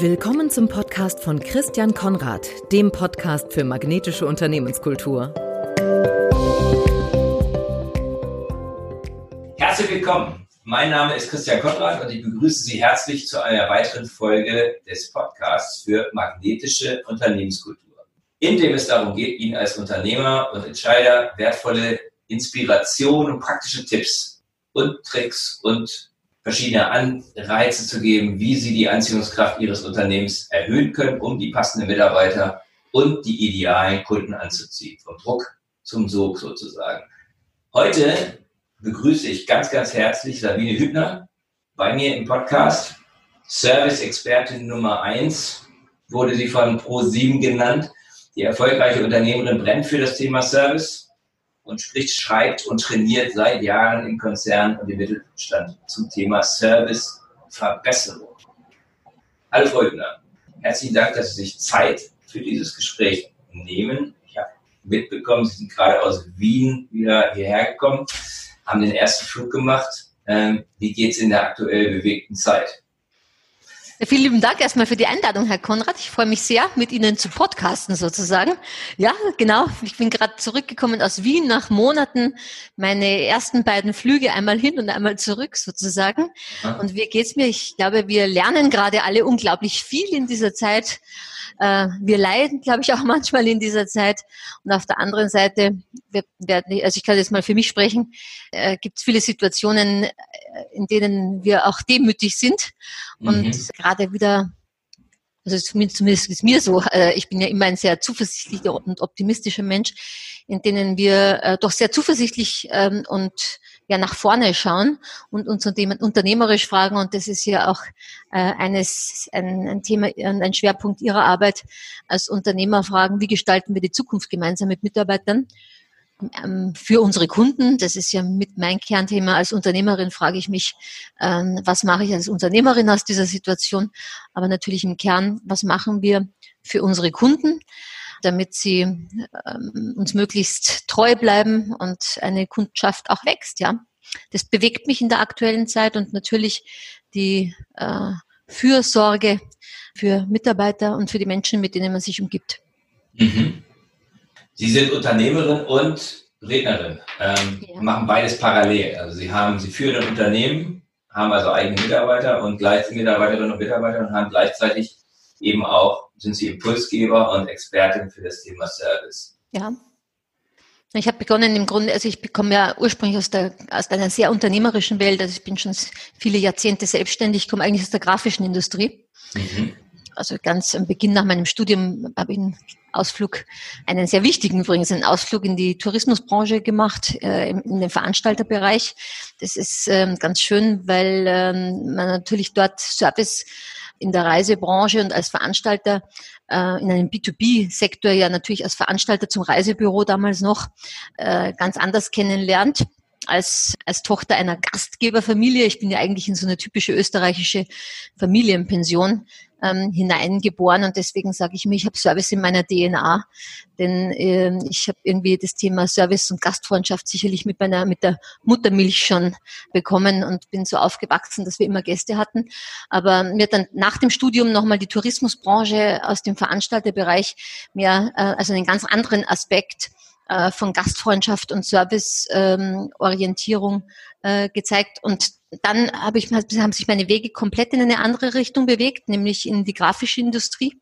Willkommen zum Podcast von Christian Konrad, dem Podcast für magnetische Unternehmenskultur. Herzlich willkommen. Mein Name ist Christian Konrad und ich begrüße Sie herzlich zu einer weiteren Folge des Podcasts für magnetische Unternehmenskultur, in dem es darum geht, Ihnen als Unternehmer und Entscheider wertvolle Inspiration und praktische Tipps und Tricks und verschiedene Anreize zu geben, wie sie die Anziehungskraft ihres Unternehmens erhöhen können, um die passenden Mitarbeiter und die idealen Kunden anzuziehen. Vom Druck zum Sog sozusagen. Heute begrüße ich ganz, ganz herzlich Sabine Hübner bei mir im Podcast. Service-Expertin Nummer eins wurde sie von Pro7 genannt. Die erfolgreiche Unternehmerin brennt für das Thema Service und spricht, schreibt und trainiert seit Jahren im Konzern und im Mittelstand zum Thema Serviceverbesserung. Frau Hübner, herzlichen Dank, dass Sie sich Zeit für dieses Gespräch nehmen. Ich habe mitbekommen, Sie sind gerade aus Wien wieder hierher gekommen, haben den ersten Flug gemacht. Ähm, wie geht es in der aktuell bewegten Zeit? Vielen lieben Dank erstmal für die Einladung, Herr Konrad. Ich freue mich sehr, mit Ihnen zu podcasten sozusagen. Ja, genau. Ich bin gerade zurückgekommen aus Wien nach Monaten. Meine ersten beiden Flüge einmal hin und einmal zurück sozusagen. Und wie geht's mir? Ich glaube, wir lernen gerade alle unglaublich viel in dieser Zeit. Äh, wir leiden, glaube ich, auch manchmal in dieser Zeit. Und auf der anderen Seite, wir werden, also ich kann jetzt mal für mich sprechen, äh, gibt es viele Situationen, in denen wir auch demütig sind und mhm. gerade wieder also zumindest ist mir so, äh, ich bin ja immer ein sehr zuversichtlicher und optimistischer Mensch, in denen wir äh, doch sehr zuversichtlich ähm, und ja nach vorne schauen und uns unternehmerisch fragen. Und das ist ja auch äh, eines, ein, ein Thema, ein Schwerpunkt Ihrer Arbeit als Unternehmer fragen, wie gestalten wir die Zukunft gemeinsam mit Mitarbeitern? Ähm, für unsere Kunden, das ist ja mit mein Kernthema als Unternehmerin, frage ich mich, ähm, was mache ich als Unternehmerin aus dieser Situation? Aber natürlich im Kern, was machen wir für unsere Kunden? damit sie ähm, uns möglichst treu bleiben und eine Kundschaft auch wächst, ja. Das bewegt mich in der aktuellen Zeit und natürlich die äh, Fürsorge für Mitarbeiter und für die Menschen, mit denen man sich umgibt. Mhm. Sie sind Unternehmerin und Rednerin, ähm, ja. machen beides parallel. Also Sie haben, Sie führen ein Unternehmen, haben also eigene Mitarbeiter und gleichzeitig Mitarbeiterinnen und Mitarbeiter und haben gleichzeitig eben auch sind Sie Impulsgeber und Expertin für das Thema Service. Ja. Ich habe begonnen im Grunde, also ich komme ja ursprünglich aus, der, aus einer sehr unternehmerischen Welt, also ich bin schon viele Jahrzehnte selbstständig, komme eigentlich aus der grafischen Industrie. Mhm. Also ganz am Beginn nach meinem Studium habe ich Ausflug, einen sehr wichtigen übrigens, einen Ausflug in die Tourismusbranche gemacht, äh, in den Veranstalterbereich. Das ist ähm, ganz schön, weil ähm, man natürlich dort Service in der Reisebranche und als Veranstalter äh, in einem B2B-Sektor ja natürlich als Veranstalter zum Reisebüro damals noch äh, ganz anders kennenlernt als, als Tochter einer Gastgeberfamilie. Ich bin ja eigentlich in so eine typische österreichische Familienpension ähm, hineingeboren und deswegen sage ich mir, ich habe Service in meiner DNA, denn ähm, ich habe irgendwie das Thema Service und Gastfreundschaft sicherlich mit meiner mit der Muttermilch schon bekommen und bin so aufgewachsen, dass wir immer Gäste hatten. Aber mir dann nach dem Studium nochmal die Tourismusbranche aus dem Veranstalterbereich mehr, äh, also einen ganz anderen Aspekt äh, von Gastfreundschaft und Serviceorientierung ähm, äh, gezeigt. Und dann habe ich, haben sich meine Wege komplett in eine andere Richtung bewegt, nämlich in die grafische Industrie,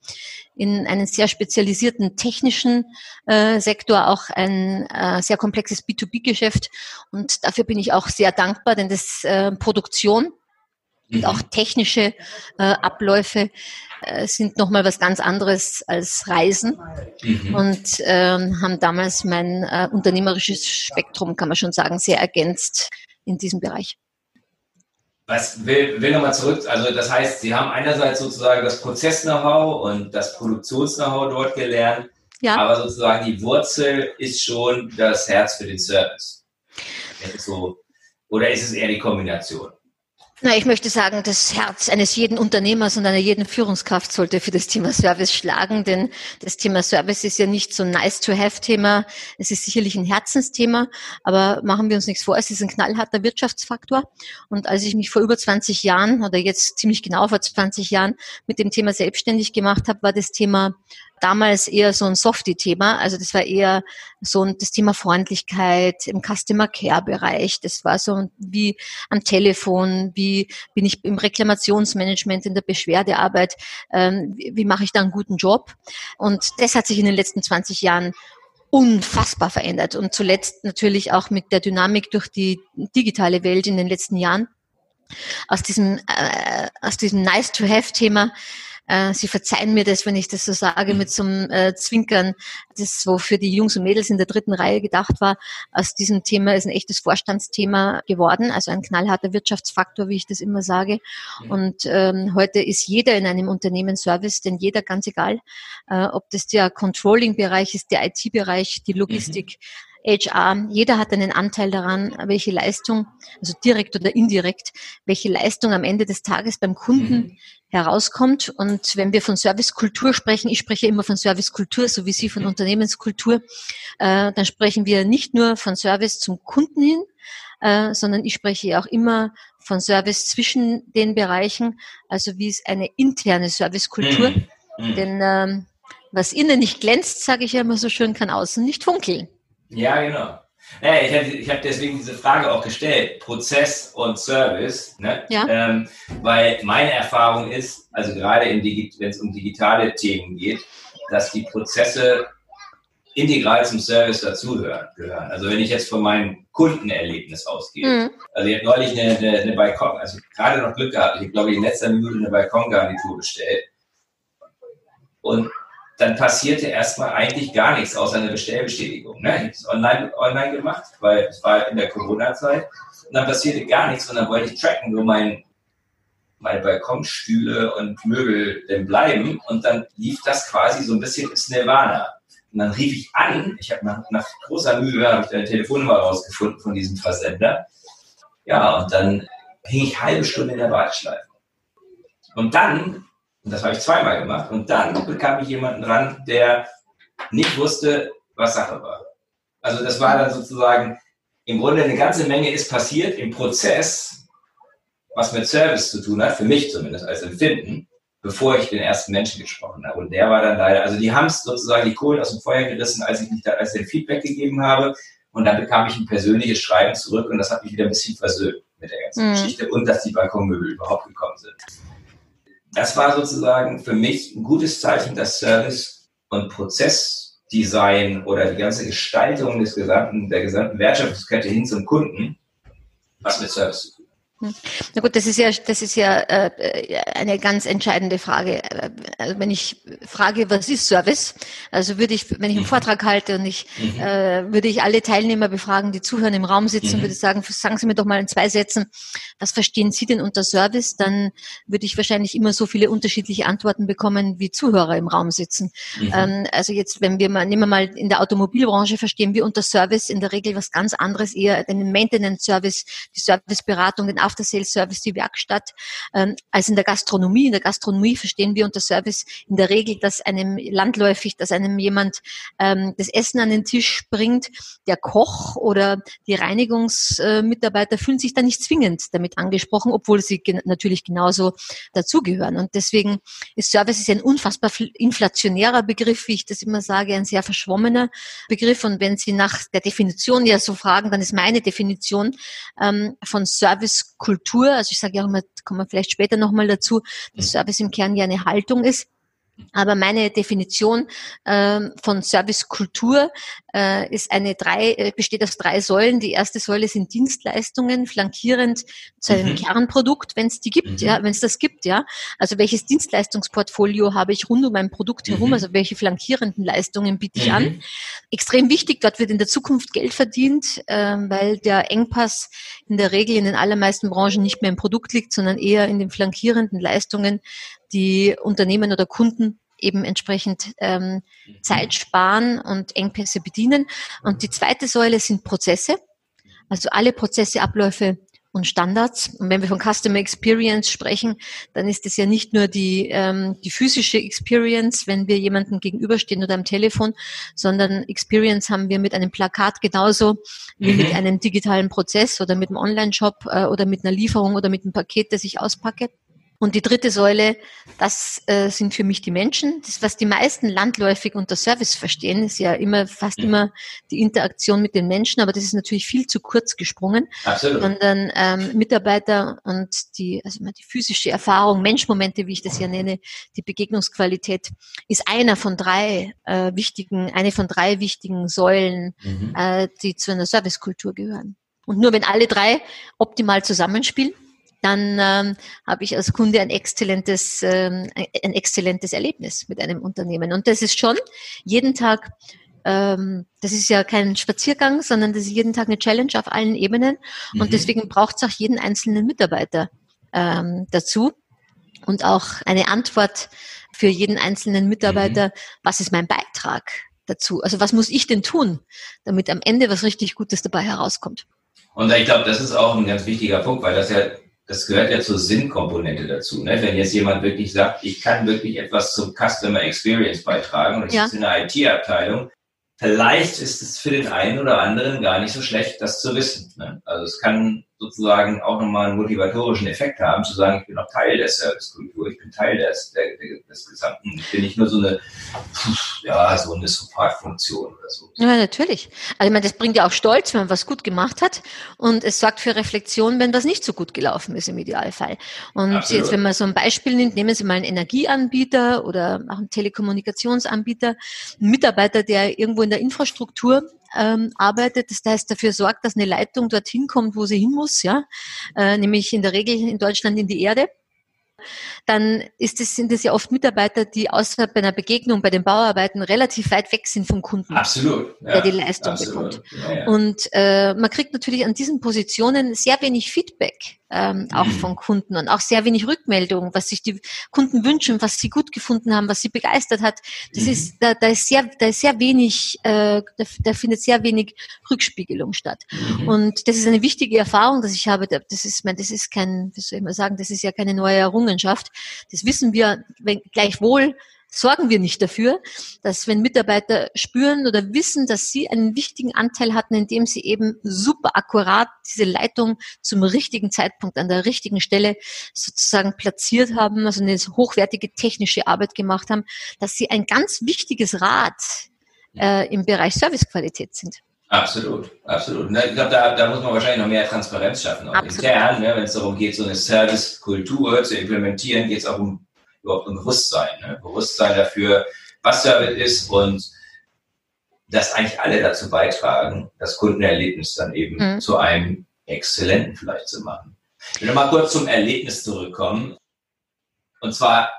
in einen sehr spezialisierten technischen äh, Sektor, auch ein äh, sehr komplexes B2B-Geschäft. Und dafür bin ich auch sehr dankbar, denn das äh, Produktion und auch technische äh, Abläufe äh, sind nochmal was ganz anderes als Reisen mhm. und ähm, haben damals mein äh, unternehmerisches Spektrum, kann man schon sagen, sehr ergänzt in diesem Bereich. Was will, will nochmal zurück, also das heißt, Sie haben einerseits sozusagen das Prozess-Know-how und das Produktions-Know-how dort gelernt, ja. aber sozusagen die Wurzel ist schon das Herz für den Service. So, oder ist es eher die Kombination? Na, ich möchte sagen, das Herz eines jeden Unternehmers und einer jeden Führungskraft sollte für das Thema Service schlagen, denn das Thema Service ist ja nicht so nice to have Thema. Es ist sicherlich ein Herzensthema, aber machen wir uns nichts vor, es ist ein knallharter Wirtschaftsfaktor. Und als ich mich vor über 20 Jahren oder jetzt ziemlich genau vor 20 Jahren mit dem Thema selbstständig gemacht habe, war das Thema damals eher so ein Softie-Thema. Also das war eher so das Thema Freundlichkeit im Customer Care-Bereich. Das war so wie am Telefon, wie bin ich im Reklamationsmanagement, in der Beschwerdearbeit, ähm, wie, wie mache ich da einen guten Job. Und das hat sich in den letzten 20 Jahren unfassbar verändert und zuletzt natürlich auch mit der Dynamik durch die digitale Welt in den letzten Jahren. Aus diesem, äh, aus diesem Nice-to-Have-Thema äh, Sie verzeihen mir das, wenn ich das so sage, mit so einem äh, Zwinkern, das wo für die Jungs und Mädels in der dritten Reihe gedacht war. Aus diesem Thema ist ein echtes Vorstandsthema geworden, also ein knallharter Wirtschaftsfaktor, wie ich das immer sage. Mhm. Und ähm, heute ist jeder in einem Unternehmen Service, denn jeder, ganz egal, äh, ob das der Controlling-Bereich ist, der IT-Bereich, die Logistik, mhm. HR, jeder hat einen Anteil daran, welche Leistung, also direkt oder indirekt, welche Leistung am Ende des Tages beim Kunden mhm. herauskommt. Und wenn wir von Servicekultur sprechen, ich spreche immer von Servicekultur, so wie Sie von mhm. Unternehmenskultur, äh, dann sprechen wir nicht nur von Service zum Kunden hin, äh, sondern ich spreche auch immer von Service zwischen den Bereichen, also wie es eine interne Servicekultur. Mhm. Mhm. Denn ähm, was innen nicht glänzt, sage ich ja immer so schön, kann außen nicht funkeln. Ja, genau. Ja, ich habe ich hab deswegen diese Frage auch gestellt, Prozess und Service, ne? ja. Ähm, weil meine Erfahrung ist, also gerade wenn es um digitale Themen geht, dass die Prozesse integral zum Service dazugehören. Gehören. Also wenn ich jetzt von meinem Kundenerlebnis ausgehe, mhm. also ich habe neulich eine, eine, eine Balkon, also gerade noch Glück gehabt, ich habe glaube ich in letzter Minute eine Balkongarnitur bestellt und dann passierte erstmal eigentlich gar nichts außer eine Bestellbestätigung. Ne? Ich habe es online, online gemacht, weil es war in der Corona-Zeit. Und dann passierte gar nichts und dann wollte ich tracken, wo mein, meine Balkonstühle und Möbel denn bleiben. Und dann lief das quasi so ein bisschen ins Nirvana. Und dann rief ich an, ich habe nach, nach großer Mühe ich eine Telefonnummer rausgefunden von diesem Versender. Ja, und dann hing ich halbe Stunde in der Warteschleife. Und dann und das habe ich zweimal gemacht. Und dann bekam ich jemanden dran, der nicht wusste, was Sache war. Also das war dann sozusagen, im Grunde eine ganze Menge ist passiert im Prozess, was mit Service zu tun hat, für mich zumindest als Empfinden, bevor ich den ersten Menschen gesprochen habe. Und der war dann leider, also die haben es sozusagen die Kohlen aus dem Feuer gerissen, als ich, nicht, als ich den Feedback gegeben habe. Und dann bekam ich ein persönliches Schreiben zurück und das hat mich wieder ein bisschen versöhnt mit der ganzen mhm. Geschichte und dass die Balkonmöbel überhaupt gekommen sind das war sozusagen für mich ein gutes Zeichen, dass Service und Prozessdesign oder die ganze Gestaltung des gesamten, der gesamten Wertschöpfungskette hin zum Kunden was mit Service zu tun. Na gut, das ist ja, das ist ja äh, eine ganz entscheidende Frage. Also wenn ich frage, was ist Service? Also würde ich, wenn ich einen mhm. Vortrag halte und ich mhm. äh, würde ich alle Teilnehmer befragen, die zuhören, im Raum sitzen, mhm. würde sagen, sagen Sie mir doch mal in zwei Sätzen, was verstehen Sie denn unter Service? Dann würde ich wahrscheinlich immer so viele unterschiedliche Antworten bekommen, wie Zuhörer im Raum sitzen. Mhm. Ähm, also jetzt, wenn wir mal, nehmen wir mal in der Automobilbranche verstehen wir unter Service in der Regel was ganz anderes, eher den Maintenance Service, die Serviceberatung, den After-Sales-Service, die Werkstatt, ähm, als in der Gastronomie. In der Gastronomie verstehen wir unter Service in der Regel, dass einem landläufig, dass einem jemand ähm, das Essen an den Tisch bringt. Der Koch oder die Reinigungsmitarbeiter fühlen sich da nicht zwingend damit angesprochen, obwohl sie gen natürlich genauso dazugehören. Und deswegen ist Service ist ein unfassbar inflationärer Begriff, wie ich das immer sage, ein sehr verschwommener Begriff. Und wenn Sie nach der Definition ja so fragen, dann ist meine Definition ähm, von Service Kultur, also ich sage ja auch immer, kommen wir vielleicht später nochmal dazu, dass mhm. Service im Kern ja eine Haltung ist. Aber meine Definition äh, von Servicekultur äh, ist eine drei, äh, besteht aus drei Säulen. Die erste Säule sind Dienstleistungen, flankierend zu einem mhm. Kernprodukt, wenn es die gibt, mhm. ja, wenn es das gibt, ja. Also welches Dienstleistungsportfolio habe ich rund um mein Produkt herum, mhm. also welche flankierenden Leistungen biete ich an. Mhm. Extrem wichtig, dort wird in der Zukunft Geld verdient, äh, weil der Engpass in der Regel in den allermeisten Branchen nicht mehr im Produkt liegt, sondern eher in den flankierenden Leistungen die Unternehmen oder Kunden eben entsprechend ähm, mhm. Zeit sparen und Engpässe bedienen. Und die zweite Säule sind Prozesse, also alle Prozesse, Abläufe und Standards. Und wenn wir von Customer Experience sprechen, dann ist es ja nicht nur die, ähm, die physische Experience, wenn wir jemandem gegenüberstehen oder am Telefon, sondern Experience haben wir mit einem Plakat genauso wie mhm. mit einem digitalen Prozess oder mit einem Online-Shop äh, oder mit einer Lieferung oder mit einem Paket, das ich auspacke. Und die dritte Säule, das äh, sind für mich die Menschen. Das, was die meisten landläufig unter Service verstehen, ist ja immer fast mhm. immer die Interaktion mit den Menschen, aber das ist natürlich viel zu kurz gesprungen. Absolut. Sondern ähm, Mitarbeiter und die, also die physische Erfahrung, Menschmomente, wie ich das ja nenne, die Begegnungsqualität, ist einer von drei äh, wichtigen, eine von drei wichtigen Säulen, mhm. äh, die zu einer Servicekultur gehören. Und nur wenn alle drei optimal zusammenspielen, dann ähm, habe ich als Kunde ein exzellentes, ähm, ein exzellentes Erlebnis mit einem Unternehmen. Und das ist schon jeden Tag, ähm, das ist ja kein Spaziergang, sondern das ist jeden Tag eine Challenge auf allen Ebenen. Mhm. Und deswegen braucht es auch jeden einzelnen Mitarbeiter ähm, dazu und auch eine Antwort für jeden einzelnen Mitarbeiter, mhm. was ist mein Beitrag dazu? Also was muss ich denn tun, damit am Ende was richtig Gutes dabei herauskommt? Und ich glaube, das ist auch ein ganz wichtiger Punkt, weil das ja das gehört ja zur Sinnkomponente dazu. Ne? Wenn jetzt jemand wirklich sagt, ich kann wirklich etwas zum Customer Experience beitragen und ich ja. ist in der IT-Abteilung, vielleicht ist es für den einen oder anderen gar nicht so schlecht, das zu wissen. Ne? Also es kann sozusagen auch nochmal einen motivatorischen Effekt haben, zu sagen, ich bin noch Teil der Servicekultur, ich bin Teil des, der, des Gesamten, ich bin nicht nur so eine, ja, so eine Supportfunktion oder so. Ja, natürlich. Also ich meine, das bringt ja auch Stolz, wenn man was gut gemacht hat und es sorgt für Reflexion, wenn was nicht so gut gelaufen ist im Idealfall. Und Absolut. jetzt, wenn man so ein Beispiel nimmt, nehmen Sie mal einen Energieanbieter oder auch einen Telekommunikationsanbieter, einen Mitarbeiter, der irgendwo in der Infrastruktur ähm, arbeitet, das heißt dafür sorgt, dass eine Leitung dorthin kommt, wo sie hin muss, ja, äh, nämlich in der Regel in Deutschland in die Erde dann ist es, sind es ja oft Mitarbeiter, die außerhalb bei einer Begegnung bei den Bauarbeiten relativ weit weg sind vom Kunden, absolut, ja, der die Leistung absolut, bekommt. Ja, ja. Und äh, man kriegt natürlich an diesen Positionen sehr wenig Feedback ähm, auch mhm. von Kunden und auch sehr wenig Rückmeldung, was sich die Kunden wünschen, was sie gut gefunden haben, was sie begeistert hat. Das mhm. ist, da, da ist sehr, da ist sehr wenig, äh, da, da findet sehr wenig Rückspiegelung statt. Mhm. Und das ist eine wichtige Erfahrung, dass ich habe. Das ist, mein, das ist kein, wie soll ich mal sagen, das ist ja keine neue Errungenschaft. Das wissen wir wenn, gleichwohl sorgen wir nicht dafür, dass wenn Mitarbeiter spüren oder wissen, dass sie einen wichtigen Anteil hatten, indem sie eben super akkurat diese Leitung zum richtigen Zeitpunkt an der richtigen Stelle sozusagen platziert haben, also eine hochwertige technische Arbeit gemacht haben, dass sie ein ganz wichtiges Rad äh, im Bereich Servicequalität sind. Absolut, absolut. Ich glaube, da, da muss man wahrscheinlich noch mehr Transparenz schaffen, auch absolut. intern, ne? wenn es darum geht, so eine Servicekultur zu implementieren, geht es auch um überhaupt ein Bewusstsein. Ne? Bewusstsein dafür, was Service ist und dass eigentlich alle dazu beitragen, das Kundenerlebnis dann eben mhm. zu einem exzellenten vielleicht zu machen. Ich will mal kurz zum Erlebnis zurückkommen. Und zwar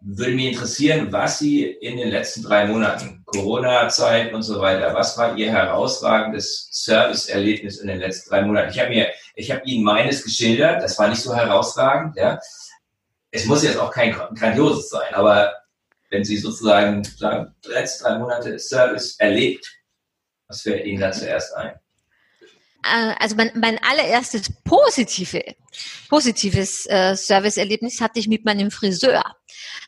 würde mich interessieren, was Sie in den letzten drei Monaten, Corona-Zeit und so weiter, was war Ihr herausragendes Service-Erlebnis in den letzten drei Monaten? Ich habe mir, ich habe Ihnen meines geschildert, das war nicht so herausragend, ja es muss jetzt auch kein grandioses sein, aber wenn Sie sozusagen sagen, letzte drei Monate Service erlebt, was fällt Ihnen da zuerst ein? Äh, also mein, mein allererstes positive, positives äh, Serviceerlebnis hatte ich mit meinem Friseur.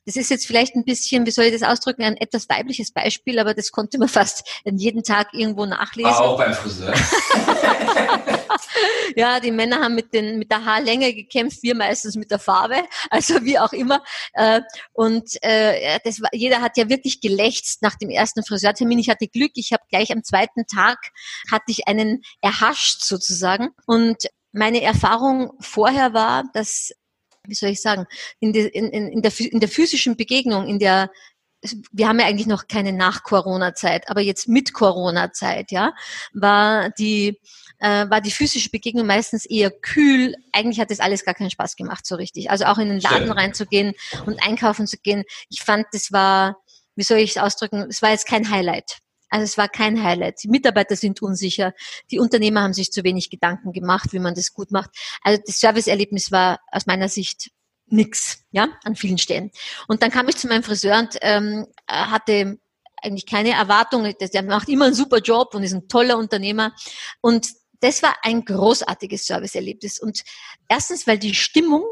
Das ist jetzt vielleicht ein bisschen, wie soll ich das ausdrücken, ein etwas weibliches Beispiel, aber das konnte man fast jeden Tag irgendwo nachlesen. Auch beim Friseur. ja, die Männer haben mit, den, mit der Haarlänge gekämpft, wir meistens mit der Farbe, also wie auch immer. Äh, und äh, das war, jeder hat ja wirklich gelächzt nach dem ersten Friseurtermin. Ich hatte Glück, ich habe gleich am zweiten Tag hatte ich einen erhascht sozusagen. Und meine Erfahrung vorher war, dass wie soll ich sagen, in, de, in, in, der, in der physischen Begegnung, in der wir haben ja eigentlich noch keine Nach-Corona-Zeit, aber jetzt mit Corona-Zeit, ja, war die äh, war die physische Begegnung meistens eher kühl. Eigentlich hat das alles gar keinen Spaß gemacht, so richtig. Also auch in den Laden reinzugehen und einkaufen zu gehen. Ich fand, das war, wie soll ich es ausdrücken, es war jetzt kein Highlight. Also es war kein Highlight. Die Mitarbeiter sind unsicher. Die Unternehmer haben sich zu wenig Gedanken gemacht, wie man das gut macht. Also das Serviceerlebnis war aus meiner Sicht nix, ja, an vielen Stellen. Und dann kam ich zu meinem Friseur und ähm, hatte eigentlich keine Erwartungen. Der macht immer einen super Job und ist ein toller Unternehmer. Und das war ein großartiges Serviceerlebnis. Und erstens, weil die Stimmung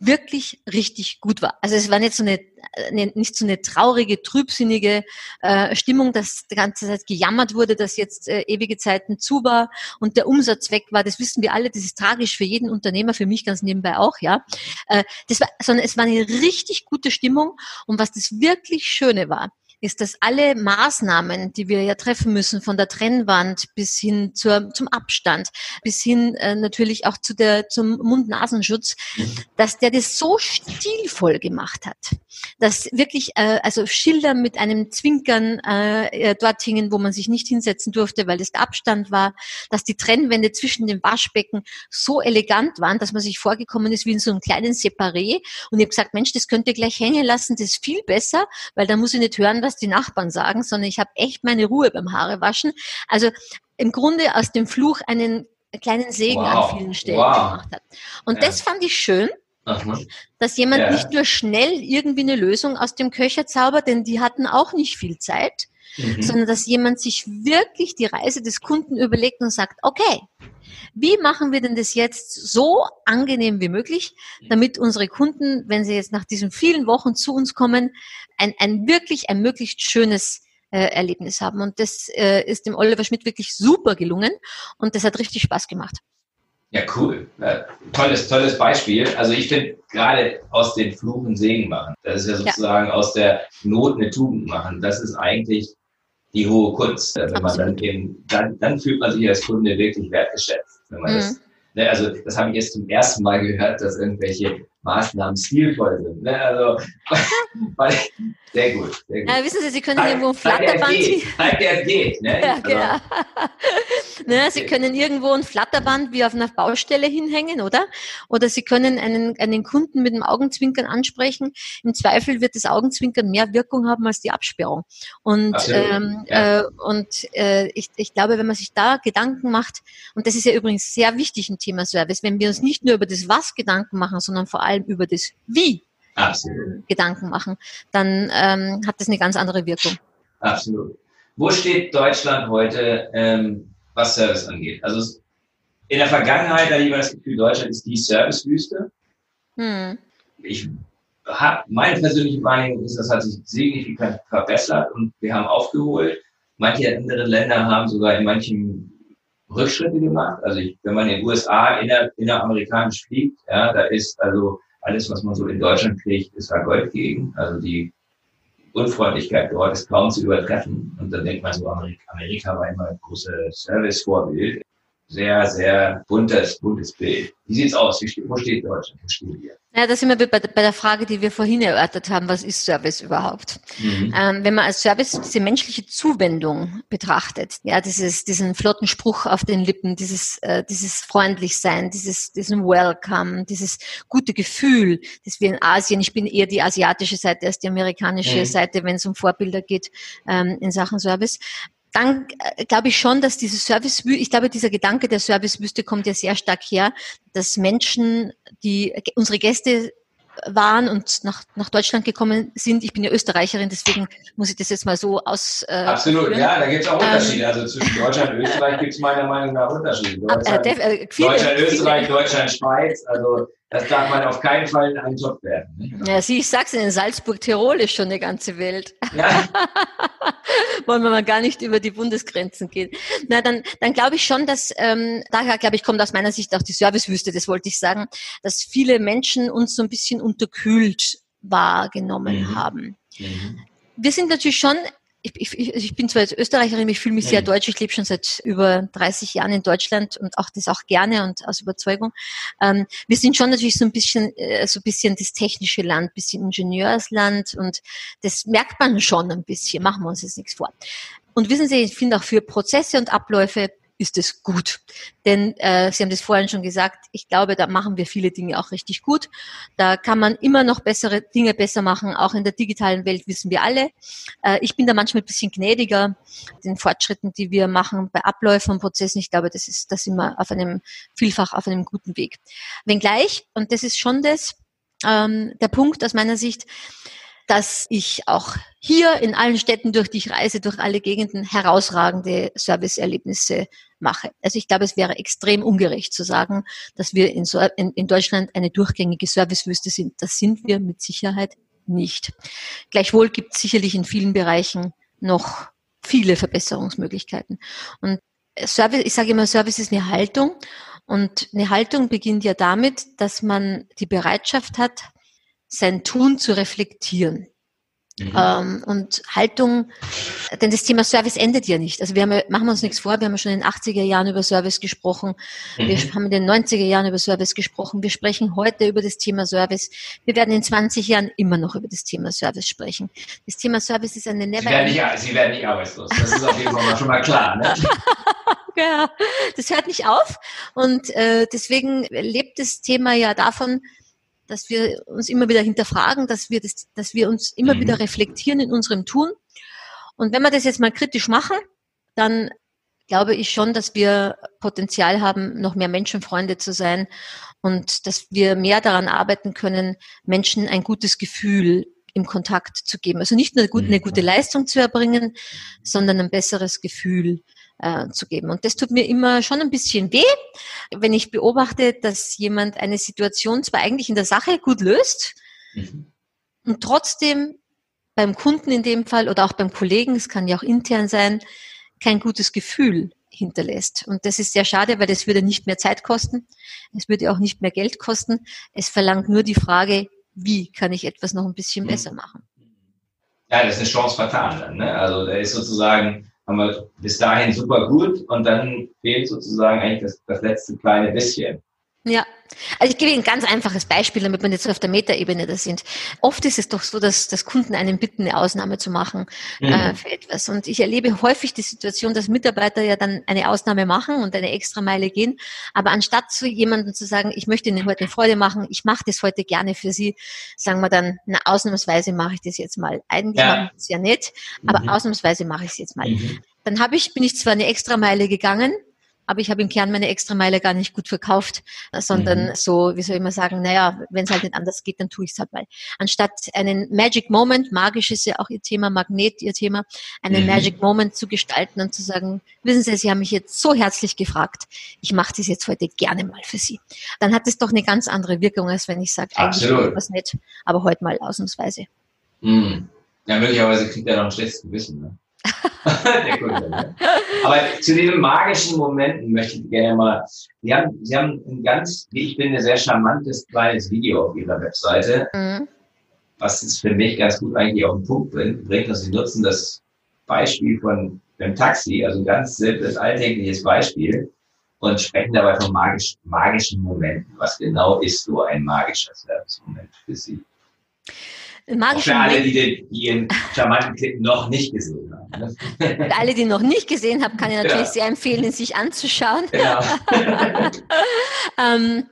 wirklich richtig gut war. Also es war nicht so eine, eine nicht so eine traurige, trübsinnige äh, Stimmung, dass die ganze Zeit gejammert wurde, dass jetzt äh, ewige Zeiten zu war und der Umsatz weg war. Das wissen wir alle. Das ist tragisch für jeden Unternehmer, für mich ganz nebenbei auch, ja. Äh, das war, sondern es war eine richtig gute Stimmung. Und was das wirklich Schöne war, ist, dass alle Maßnahmen, die wir ja treffen müssen, von der Trennwand bis hin zur, zum Abstand, bis hin äh, natürlich auch zu der, zum Mund-Nasenschutz, dass der das so stilvoll gemacht hat, dass wirklich äh, also Schilder mit einem Zwinkern äh, äh dort hingen, wo man sich nicht hinsetzen durfte, weil es der Abstand war, dass die Trennwände zwischen den Waschbecken so elegant waren, dass man sich vorgekommen ist wie in so einem kleinen Separé. Und ich habe gesagt, Mensch, das könnt ihr gleich hängen lassen, das ist viel besser, weil da muss ich nicht hören, was was die Nachbarn sagen, sondern ich habe echt meine Ruhe beim Haarewaschen. Also im Grunde aus dem Fluch einen kleinen Segen wow. an vielen Stellen wow. gemacht hat. Und ja. das fand ich schön. Dass jemand ja. nicht nur schnell irgendwie eine Lösung aus dem Köcher zaubert, denn die hatten auch nicht viel Zeit, mhm. sondern dass jemand sich wirklich die Reise des Kunden überlegt und sagt, okay, wie machen wir denn das jetzt so angenehm wie möglich, damit unsere Kunden, wenn sie jetzt nach diesen vielen Wochen zu uns kommen, ein, ein wirklich, ein möglichst schönes äh, Erlebnis haben. Und das äh, ist dem Oliver Schmidt wirklich super gelungen und das hat richtig Spaß gemacht. Ja, cool. Ja, tolles, tolles Beispiel. Also ich finde gerade aus den Fluchen Segen machen. Das ist ja sozusagen ja. aus der Not eine Tugend machen. Das ist eigentlich die hohe Kunst. Wenn man dann eben, dann, dann fühlt man sich als Kunde wirklich wertgeschätzt. Wenn man mhm. das, ne, also das habe ich jetzt zum ersten Mal gehört, dass irgendwelche Maßnahmen stilvoll sind. Ne? Also, weil, sehr gut, sehr gut. Ja, wissen Sie, Sie können irgendwo ein Flatterband... Zeig, der geht. Ne? Ja, genau. ne, Sie können irgendwo ein Flatterband wie auf einer Baustelle hinhängen, oder? Oder Sie können einen, einen Kunden mit dem Augenzwinkern ansprechen. Im Zweifel wird das Augenzwinkern mehr Wirkung haben als die Absperrung. Und, ähm, ja. äh, und äh, ich, ich glaube, wenn man sich da Gedanken macht, und das ist ja übrigens sehr wichtig im Thema Service, wenn wir uns nicht nur über das Was Gedanken machen, sondern vor allem über das Wie Absolut. Gedanken machen, dann ähm, hat das eine ganz andere Wirkung. Absolut. Wo steht Deutschland heute, ähm, was Service angeht? Also in der Vergangenheit hatte ich immer das Gefühl, Deutschland ist die Servicewüste. Hm. Ich habe meine persönliche Meinung ist, das hat sich signifikant verbessert und wir haben aufgeholt. Manche andere Länder haben sogar in manchen Rückschritte gemacht. Also ich, wenn man in den USA inner, inneramerikanisch fliegt, ja, da ist also alles, was man so in Deutschland kriegt, ist da Gold gegen. Also die Unfreundlichkeit dort ist kaum zu übertreffen. Und dann denkt man so, Amerika, Amerika war immer ein großes Service-Vorbild. Sehr, sehr buntes, buntes Bild. Wie sieht's aus? Wo steht Deutschland? Wo stehen wir? Ja, da sind wir bei, bei der Frage, die wir vorhin erörtert haben, was ist Service überhaupt? Mhm. Ähm, wenn man als Service diese menschliche Zuwendung betrachtet, ja, dieses, diesen flotten Spruch auf den Lippen, dieses, äh, dieses Freundlichsein, dieses, diesen Welcome, dieses gute Gefühl, das wir in Asien, ich bin eher die asiatische Seite als die amerikanische mhm. Seite, wenn es um Vorbilder geht ähm, in Sachen Service, dann äh, glaube ich schon, dass diese Service, ich glaube, dieser Gedanke der Servicewüste kommt ja sehr stark her, dass Menschen, die unsere Gäste waren und nach, nach Deutschland gekommen sind. Ich bin ja Österreicherin, deswegen muss ich das jetzt mal so aus. Äh, Absolut, führen. ja, da gibt es auch Unterschiede. Ähm, also zwischen Deutschland und Österreich gibt es meiner Meinung nach Unterschiede. Äh, Deutschland, äh, viele, Deutschland Österreich, viele. Deutschland, Schweiz. Also das darf man auf keinen Fall in einen Job werden. Ja, sie, ich sag's Ihnen, Salzburg, Tirol ist schon eine ganze Welt. Ja. Wollen wir mal gar nicht über die Bundesgrenzen gehen. Na, dann, dann glaube ich schon, dass, ähm, daher glaube ich, kommt aus meiner Sicht auch die Servicewüste, das wollte ich sagen, dass viele Menschen uns so ein bisschen unterkühlt wahrgenommen mhm. haben. Mhm. Wir sind natürlich schon ich, ich, ich bin zwar jetzt Österreicherin, ich fühle mich sehr deutsch, ich lebe schon seit über 30 Jahren in Deutschland und auch das auch gerne und aus Überzeugung. Ähm, wir sind schon natürlich so ein bisschen, äh, so ein bisschen das technische Land, bisschen Ingenieursland und das merkt man schon ein bisschen, machen wir uns jetzt nichts vor. Und wissen Sie, ich finde auch für Prozesse und Abläufe ist es gut. Denn äh, Sie haben das vorhin schon gesagt, ich glaube, da machen wir viele Dinge auch richtig gut. Da kann man immer noch bessere Dinge besser machen. Auch in der digitalen Welt wissen wir alle. Äh, ich bin da manchmal ein bisschen gnädiger den Fortschritten, die wir machen bei Abläufen und Prozessen. Ich glaube, das ist, das sind wir auf einem vielfach auf einem guten Weg. Wenngleich, und das ist schon das, ähm, der Punkt aus meiner Sicht, dass ich auch hier in allen Städten, durch die ich reise, durch alle Gegenden herausragende Serviceerlebnisse mache. Also ich glaube, es wäre extrem ungerecht zu sagen, dass wir in, in, in Deutschland eine durchgängige Servicewüste sind. Das sind wir mit Sicherheit nicht. Gleichwohl gibt es sicherlich in vielen Bereichen noch viele Verbesserungsmöglichkeiten. Und Service, ich sage immer, Service ist eine Haltung. Und eine Haltung beginnt ja damit, dass man die Bereitschaft hat, sein Tun zu reflektieren. Mhm. Ähm, und Haltung, denn das Thema Service endet ja nicht. Also wir haben, machen wir uns nichts vor, wir haben schon in den 80er Jahren über Service gesprochen, mhm. wir haben in den 90er Jahren über Service gesprochen, wir sprechen heute über das Thema Service, wir werden in 20 Jahren immer noch über das Thema Service sprechen. Das Thema Service ist eine never... Sie werden nicht, Sie werden nicht arbeitslos, das ist auf jeden Fall schon mal klar. Ne? ja, das hört nicht auf und äh, deswegen lebt das Thema ja davon, dass wir uns immer wieder hinterfragen, dass wir, das, dass wir uns immer mhm. wieder reflektieren in unserem Tun. Und wenn wir das jetzt mal kritisch machen, dann glaube ich schon, dass wir Potenzial haben, noch mehr Menschenfreunde zu sein und dass wir mehr daran arbeiten können, Menschen ein gutes Gefühl im Kontakt zu geben. Also nicht nur eine gute mhm. Leistung zu erbringen, sondern ein besseres Gefühl äh, zu geben. Und das tut mir immer schon ein bisschen weh, wenn ich beobachte, dass jemand eine Situation zwar eigentlich in der Sache gut löst mhm. und trotzdem beim Kunden in dem Fall oder auch beim Kollegen, es kann ja auch intern sein, kein gutes Gefühl hinterlässt. Und das ist sehr schade, weil das würde nicht mehr Zeit kosten. Es würde auch nicht mehr Geld kosten. Es verlangt nur die Frage, wie kann ich etwas noch ein bisschen mhm. besser machen. Ja, das ist eine Chance vertan. Ne? Also da ist sozusagen haben wir bis dahin super gut und dann fehlt sozusagen eigentlich das, das letzte kleine bisschen. Ja, also ich gebe Ihnen ein ganz einfaches Beispiel, damit wir jetzt auf der Metaebene da sind. Oft ist es doch so, dass, dass Kunden einen bitten, eine Ausnahme zu machen mhm. äh, für etwas. Und ich erlebe häufig die Situation, dass Mitarbeiter ja dann eine Ausnahme machen und eine extra Meile gehen. Aber anstatt zu jemandem zu sagen, ich möchte Ihnen heute eine Freude machen, ich mache das heute gerne für Sie, sagen wir dann, na, ausnahmsweise mache ich das jetzt mal. Eigentlich ja. mache ich das ja nicht, aber mhm. ausnahmsweise mache ich es jetzt mal. Mhm. Dann habe ich, bin ich zwar eine extra Meile gegangen, aber ich habe im Kern meine Extrameile gar nicht gut verkauft, sondern mhm. so, wie soll ich mal sagen, naja, wenn es halt nicht anders geht, dann tue ich es halt mal. Anstatt einen Magic Moment, magisch ist ja auch ihr Thema, Magnet ihr Thema, einen mhm. Magic Moment zu gestalten und zu sagen, wissen Sie, Sie haben mich jetzt so herzlich gefragt, ich mache das jetzt heute gerne mal für Sie. Dann hat es doch eine ganz andere Wirkung, als wenn ich sage, eigentlich was nicht, aber heute mal ausnahmsweise. Mhm. Ja, möglicherweise kriegt er noch ein schlechtes Gewissen. Ne? Kunde, ne? Aber zu diesen magischen Momenten möchte ich gerne mal, Sie haben, Sie haben ein ganz, wie ich finde, sehr charmantes kleines Video auf Ihrer Webseite, mhm. was es für mich ganz gut eigentlich auf den Punkt bringt, dass Sie nutzen das Beispiel von einem Taxi, also ein ganz simples, alltägliches Beispiel und sprechen dabei von magisch, magischen Momenten. Was genau ist so ein magischer Service-Moment für Sie? Für alle, die den, die den charmanten Clip noch nicht gesehen haben. Für alle, die noch nicht gesehen haben, kann ich natürlich ja. sehr empfehlen, ihn sich anzuschauen. Ja. ähm,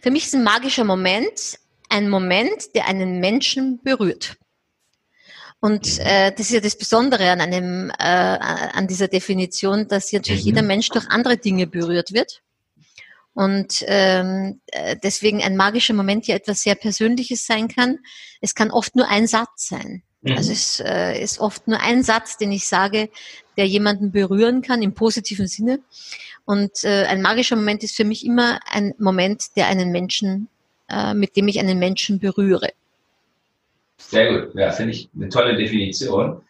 für mich ist ein magischer Moment ein Moment, der einen Menschen berührt. Und äh, das ist ja das Besondere an einem äh, an dieser Definition, dass natürlich mhm. jeder Mensch durch andere Dinge berührt wird. Und ähm, äh, deswegen ein magischer Moment ja etwas sehr Persönliches sein kann. Es kann oft nur ein Satz sein. Mhm. Also es äh, ist oft nur ein Satz, den ich sage, der jemanden berühren kann im positiven Sinne. Und äh, ein magischer Moment ist für mich immer ein Moment, der einen Menschen, äh, mit dem ich einen Menschen berühre. Sehr gut, ja, finde ich eine tolle Definition.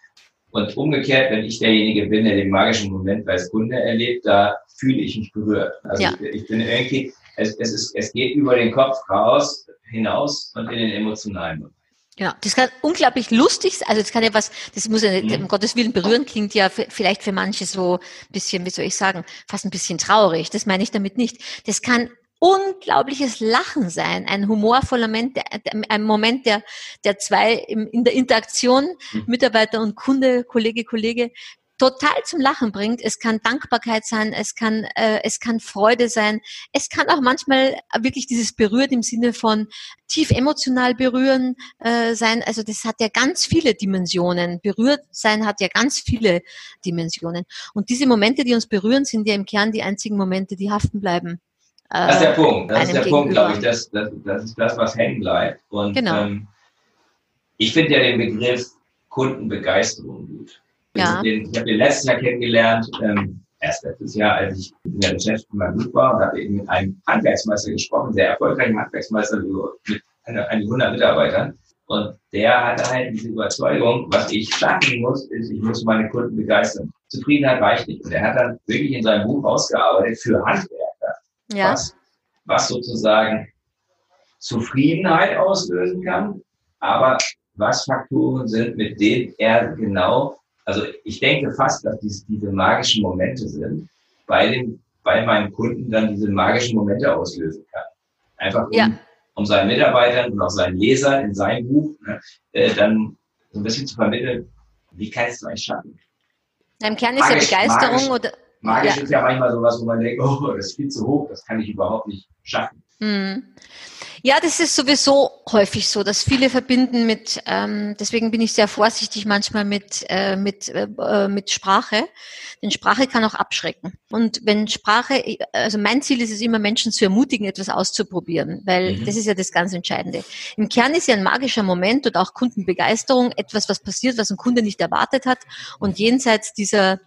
Und umgekehrt, wenn ich derjenige bin, der den magischen Moment als Kunde erlebt, da fühle ich mich berührt. Also ja. ich, ich, bin irgendwie, es, es, ist, es geht über den Kopf raus, hinaus und in den emotionalen Bereich. Genau, das kann unglaublich lustig sein. Also das kann ja was, das muss ja nicht, mhm. um Gottes Willen berühren, klingt ja vielleicht für manche so ein bisschen, wie soll ich sagen, fast ein bisschen traurig. Das meine ich damit nicht. Das kann unglaubliches Lachen sein, ein humorvoller Moment, ein Moment, der, der zwei in der Interaktion, mhm. Mitarbeiter und Kunde, Kollege, Kollege, total zum Lachen bringt. Es kann Dankbarkeit sein, es kann, äh, es kann Freude sein, es kann auch manchmal wirklich dieses berührt im Sinne von tief emotional berühren äh, sein. Also das hat ja ganz viele Dimensionen. Berührt sein hat ja ganz viele Dimensionen. Und diese Momente, die uns berühren, sind ja im Kern die einzigen Momente, die haften bleiben. Äh, das ist der Punkt. Das ist der Punkt, glaube ich. Das, das, das ist das, was hängen bleibt. Und, genau. Ähm, ich finde ja den Begriff Kundenbegeisterung gut. Ja. Den, ich habe den letztes Jahr kennengelernt, ähm, erst letztes Jahr, als ich in der Recherche von meinem war und habe eben mit einem Handwerksmeister gesprochen, sehr erfolgreichen Handwerksmeister mit einigen hundert Mitarbeitern. Und der hatte halt diese Überzeugung, was ich schaffen muss, ist, ich muss meine Kunden begeistern. Zufriedenheit reicht nicht. Und er hat dann wirklich in seinem Buch ausgearbeitet für Handwerker, ja. was, was sozusagen Zufriedenheit auslösen kann, aber was Faktoren sind, mit denen er genau, also ich denke fast, dass dies, diese magischen Momente sind, bei, den, bei meinen Kunden dann diese magischen Momente auslösen kann. Einfach um, ja. um seinen Mitarbeitern und auch seinen Lesern in seinem Buch ne, äh, dann so ein bisschen zu vermitteln, wie kannst du eigentlich schaffen? Im Kern ist magisch, ja Begeisterung magisch, oder. Magisch ja. ist ja manchmal sowas, wo man denkt, oh, das ist viel zu hoch, das kann ich überhaupt nicht schaffen. Hm. Ja, das ist sowieso häufig so, dass viele verbinden mit, ähm, deswegen bin ich sehr vorsichtig manchmal mit, äh, mit, äh, mit Sprache, denn Sprache kann auch abschrecken. Und wenn Sprache, also mein Ziel ist es immer, Menschen zu ermutigen, etwas auszuprobieren, weil mhm. das ist ja das ganz Entscheidende. Im Kern ist ja ein magischer Moment und auch Kundenbegeisterung etwas, was passiert, was ein Kunde nicht erwartet hat und jenseits dieser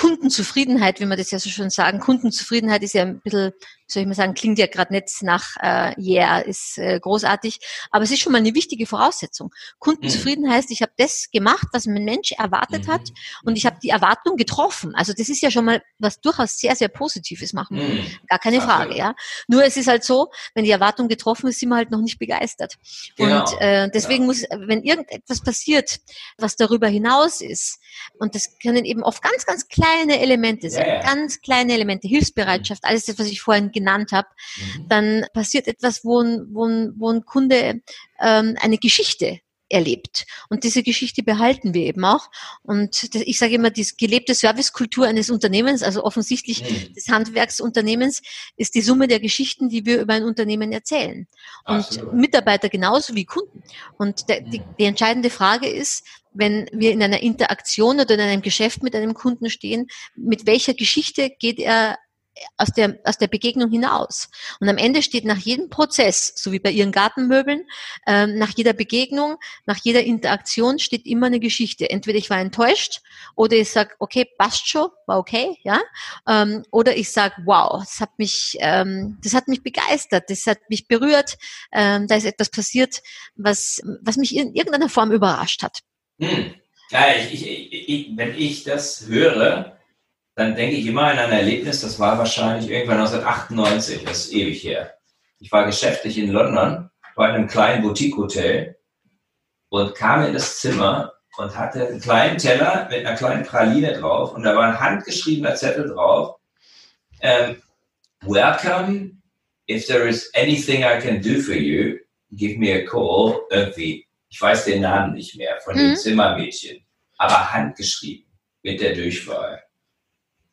Kundenzufriedenheit, wie man das ja so schön sagen. Kundenzufriedenheit ist ja ein bisschen, soll ich mal sagen, klingt ja gerade nicht nach äh, yeah, ist äh, großartig, aber es ist schon mal eine wichtige Voraussetzung. Kundenzufrieden mhm. heißt, ich habe das gemacht, was mein Mensch erwartet mhm. hat und ich habe die Erwartung getroffen. Also das ist ja schon mal was durchaus sehr, sehr Positives machen. Mhm. Gar keine Frage, ja. Nur es ist halt so, wenn die Erwartung getroffen ist, sind wir halt noch nicht begeistert. Genau. Und äh, deswegen ja. muss, wenn irgendetwas passiert, was darüber hinaus ist, und das können eben oft ganz, ganz kleine Elemente sein, yeah. ganz kleine Elemente, Hilfsbereitschaft, alles das, was ich vorhin genannt habe, mhm. dann passiert etwas, wo ein, wo ein, wo ein Kunde ähm, eine Geschichte erlebt. Und diese Geschichte behalten wir eben auch. Und ich sage immer, die gelebte Servicekultur eines Unternehmens, also offensichtlich mhm. des Handwerksunternehmens, ist die Summe der Geschichten, die wir über ein Unternehmen erzählen. Und Absolut. Mitarbeiter genauso wie Kunden. Und der, die, die entscheidende Frage ist, wenn wir in einer Interaktion oder in einem Geschäft mit einem Kunden stehen, mit welcher Geschichte geht er aus der, aus der Begegnung hinaus. Und am Ende steht nach jedem Prozess, so wie bei Ihren Gartenmöbeln, ähm, nach jeder Begegnung, nach jeder Interaktion steht immer eine Geschichte. Entweder ich war enttäuscht oder ich sage, okay, passt schon, war okay, ja. Ähm, oder ich sage, wow, das hat mich, ähm, das hat mich begeistert, das hat mich berührt, ähm, da ist etwas passiert, was, was mich in irgendeiner Form überrascht hat. Hm. Ja, ich, ich, ich, wenn ich das höre, dann denke ich immer an ein Erlebnis, das war wahrscheinlich irgendwann 1998, das ist ewig her. Ich war geschäftlich in London, war in einem kleinen Boutique-Hotel und kam in das Zimmer und hatte einen kleinen Teller mit einer kleinen Praline drauf und da war ein handgeschriebener Zettel drauf. Ähm, Welcome. If there is anything I can do for you, give me a call. Irgendwie ich weiß den Namen nicht mehr, von mhm. dem Zimmermädchen, aber handgeschrieben mit der Durchwahl.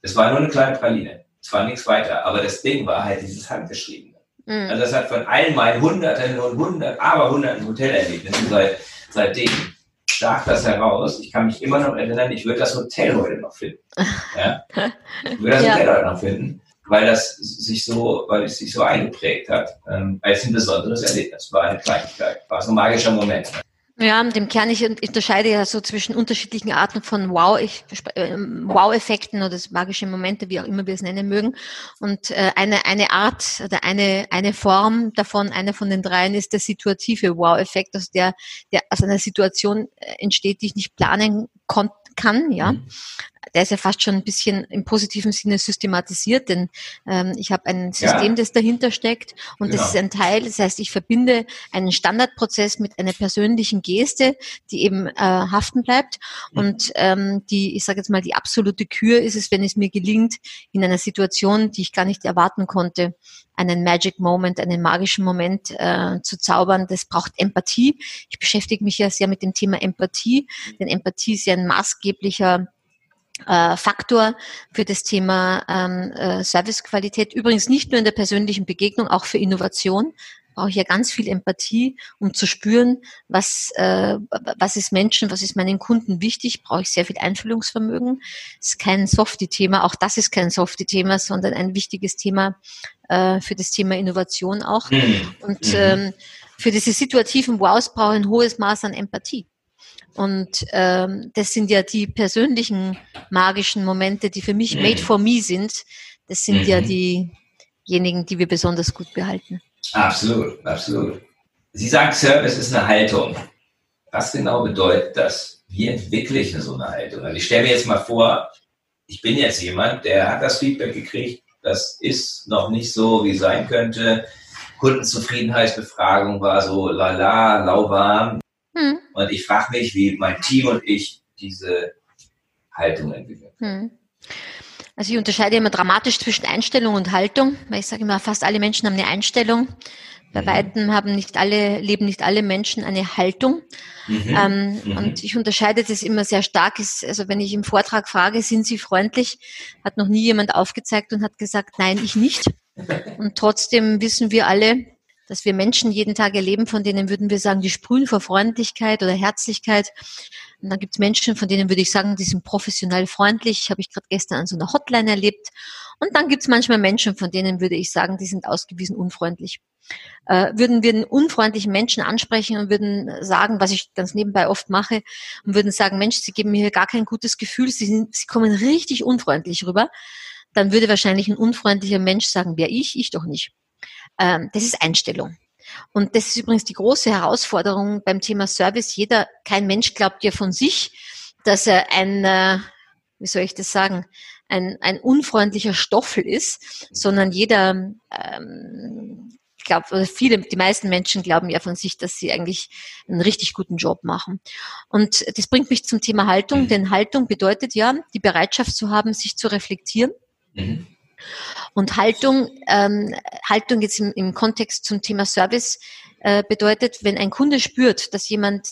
Es war nur eine kleine Praline. Es war nichts weiter. Aber das Ding war halt dieses Handgeschriebene. Mhm. Also das hat von allen meinen Hunderten und Hunderten, aber Hunderten Hotelerlebnissen seit, seitdem stach das heraus. Ich kann mich immer noch erinnern, ich würde das Hotel heute noch finden. Ja? Ich würde das ja. Hotel heute noch finden, weil das sich so, weil es sich so eingeprägt hat. Ähm, als ein besonderes Erlebnis. War eine Kleinigkeit. War so ein magischer Moment. Ja, dem Kern, ich unterscheide ja so zwischen unterschiedlichen Arten von ähm, Wow-Effekten oder magische Momente, wie auch immer wir es nennen mögen. Und äh, eine, eine Art oder eine, eine Form davon, eine von den dreien ist der situative Wow-Effekt, also der, der aus einer Situation äh, entsteht, die ich nicht planen kann, ja. Der ist ja fast schon ein bisschen im positiven Sinne systematisiert, denn ähm, ich habe ein System, ja. das dahinter steckt und genau. das ist ein Teil, das heißt, ich verbinde einen Standardprozess mit einer persönlichen Geste, die eben äh, haften bleibt mhm. und ähm, die, ich sage jetzt mal, die absolute Kür ist es, wenn es mir gelingt, in einer Situation, die ich gar nicht erwarten konnte, einen Magic Moment, einen magischen Moment äh, zu zaubern. Das braucht Empathie. Ich beschäftige mich ja sehr mit dem Thema Empathie, denn Empathie ist ja ein maßgeblicher äh, Faktor für das Thema ähm, äh, Servicequalität. Übrigens nicht nur in der persönlichen Begegnung, auch für Innovation brauche ich ja ganz viel Empathie, um zu spüren, was, äh, was ist Menschen, was ist meinen Kunden wichtig, brauche ich sehr viel Einfühlungsvermögen. Das ist kein Softie-Thema, auch das ist kein Softie-Thema, sondern ein wichtiges Thema äh, für das Thema Innovation auch. Mhm. Und mhm. ähm, für diese situativen Wows brauche ich ein hohes Maß an Empathie. Und ähm, das sind ja die persönlichen magischen Momente, die für mich mhm. made for me sind. Das sind mhm. ja diejenigen, die wir besonders gut behalten. Absolut, absolut. Sie sagen, Service ist eine Haltung. Was genau bedeutet das? Wie entwickle ich so eine Haltung? Also ich stelle mir jetzt mal vor, ich bin jetzt jemand, der hat das Feedback gekriegt, das ist noch nicht so, wie es sein könnte. Kundenzufriedenheitsbefragung war so lala, lauwarm. Hm. Und ich frage mich, wie mein Team und ich diese Haltung entwickeln. Hm. Also ich unterscheide immer dramatisch zwischen Einstellung und Haltung, weil ich sage immer, fast alle Menschen haben eine Einstellung. Bei mhm. Weitem haben nicht alle, leben nicht alle Menschen eine Haltung. Mhm. Ähm, mhm. Und ich unterscheide das immer sehr stark. Also wenn ich im Vortrag frage, sind Sie freundlich, hat noch nie jemand aufgezeigt und hat gesagt, nein, ich nicht. Und trotzdem wissen wir alle, dass wir Menschen jeden Tag erleben, von denen würden wir sagen, die sprühen vor Freundlichkeit oder Herzlichkeit. Und dann gibt es Menschen, von denen würde ich sagen, die sind professionell freundlich. Habe ich gerade gestern an so einer Hotline erlebt. Und dann gibt es manchmal Menschen, von denen würde ich sagen, die sind ausgewiesen unfreundlich. Äh, würden wir einen unfreundlichen Menschen ansprechen und würden sagen, was ich ganz nebenbei oft mache, und würden sagen, Mensch, Sie geben mir hier gar kein gutes Gefühl, Sie, sind, Sie kommen richtig unfreundlich rüber, dann würde wahrscheinlich ein unfreundlicher Mensch sagen, wer ich, ich doch nicht. Ähm, das ist Einstellung. Und das ist übrigens die große Herausforderung beim Thema Service. Jeder, kein Mensch glaubt ja von sich, dass er ein, äh, wie soll ich das sagen, ein, ein unfreundlicher Stoffel ist, sondern jeder, ähm, ich glaube, viele, die meisten Menschen glauben ja von sich, dass sie eigentlich einen richtig guten Job machen. Und das bringt mich zum Thema Haltung, denn Haltung bedeutet ja, die Bereitschaft zu haben, sich zu reflektieren. Mhm. Und Haltung, ähm, Haltung jetzt im, im Kontext zum Thema Service äh, bedeutet, wenn ein Kunde spürt, dass jemand,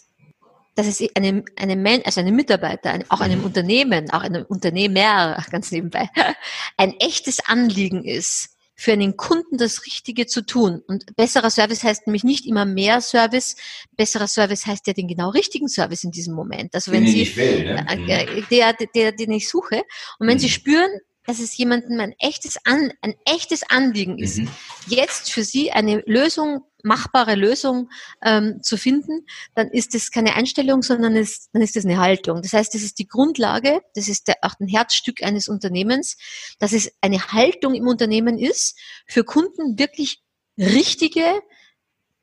dass es einem, einem also einem Mitarbeiter, ein, auch einem Unternehmen, auch einem Unternehmer, ganz nebenbei, ein echtes Anliegen ist, für einen Kunden das Richtige zu tun. Und besserer Service heißt nämlich nicht immer mehr Service. Besserer Service heißt ja den genau richtigen Service in diesem Moment. Also wenn den Sie, will, ne? äh, der, der, den ich suche. Und wenn mhm. Sie spüren, dass es jemandem ein echtes, An, ein echtes Anliegen ist, mhm. jetzt für sie eine Lösung, machbare Lösung ähm, zu finden, dann ist es keine Einstellung, sondern es, dann ist es eine Haltung. Das heißt, das ist die Grundlage, das ist der, auch ein Herzstück eines Unternehmens, dass es eine Haltung im Unternehmen ist, für Kunden wirklich richtige,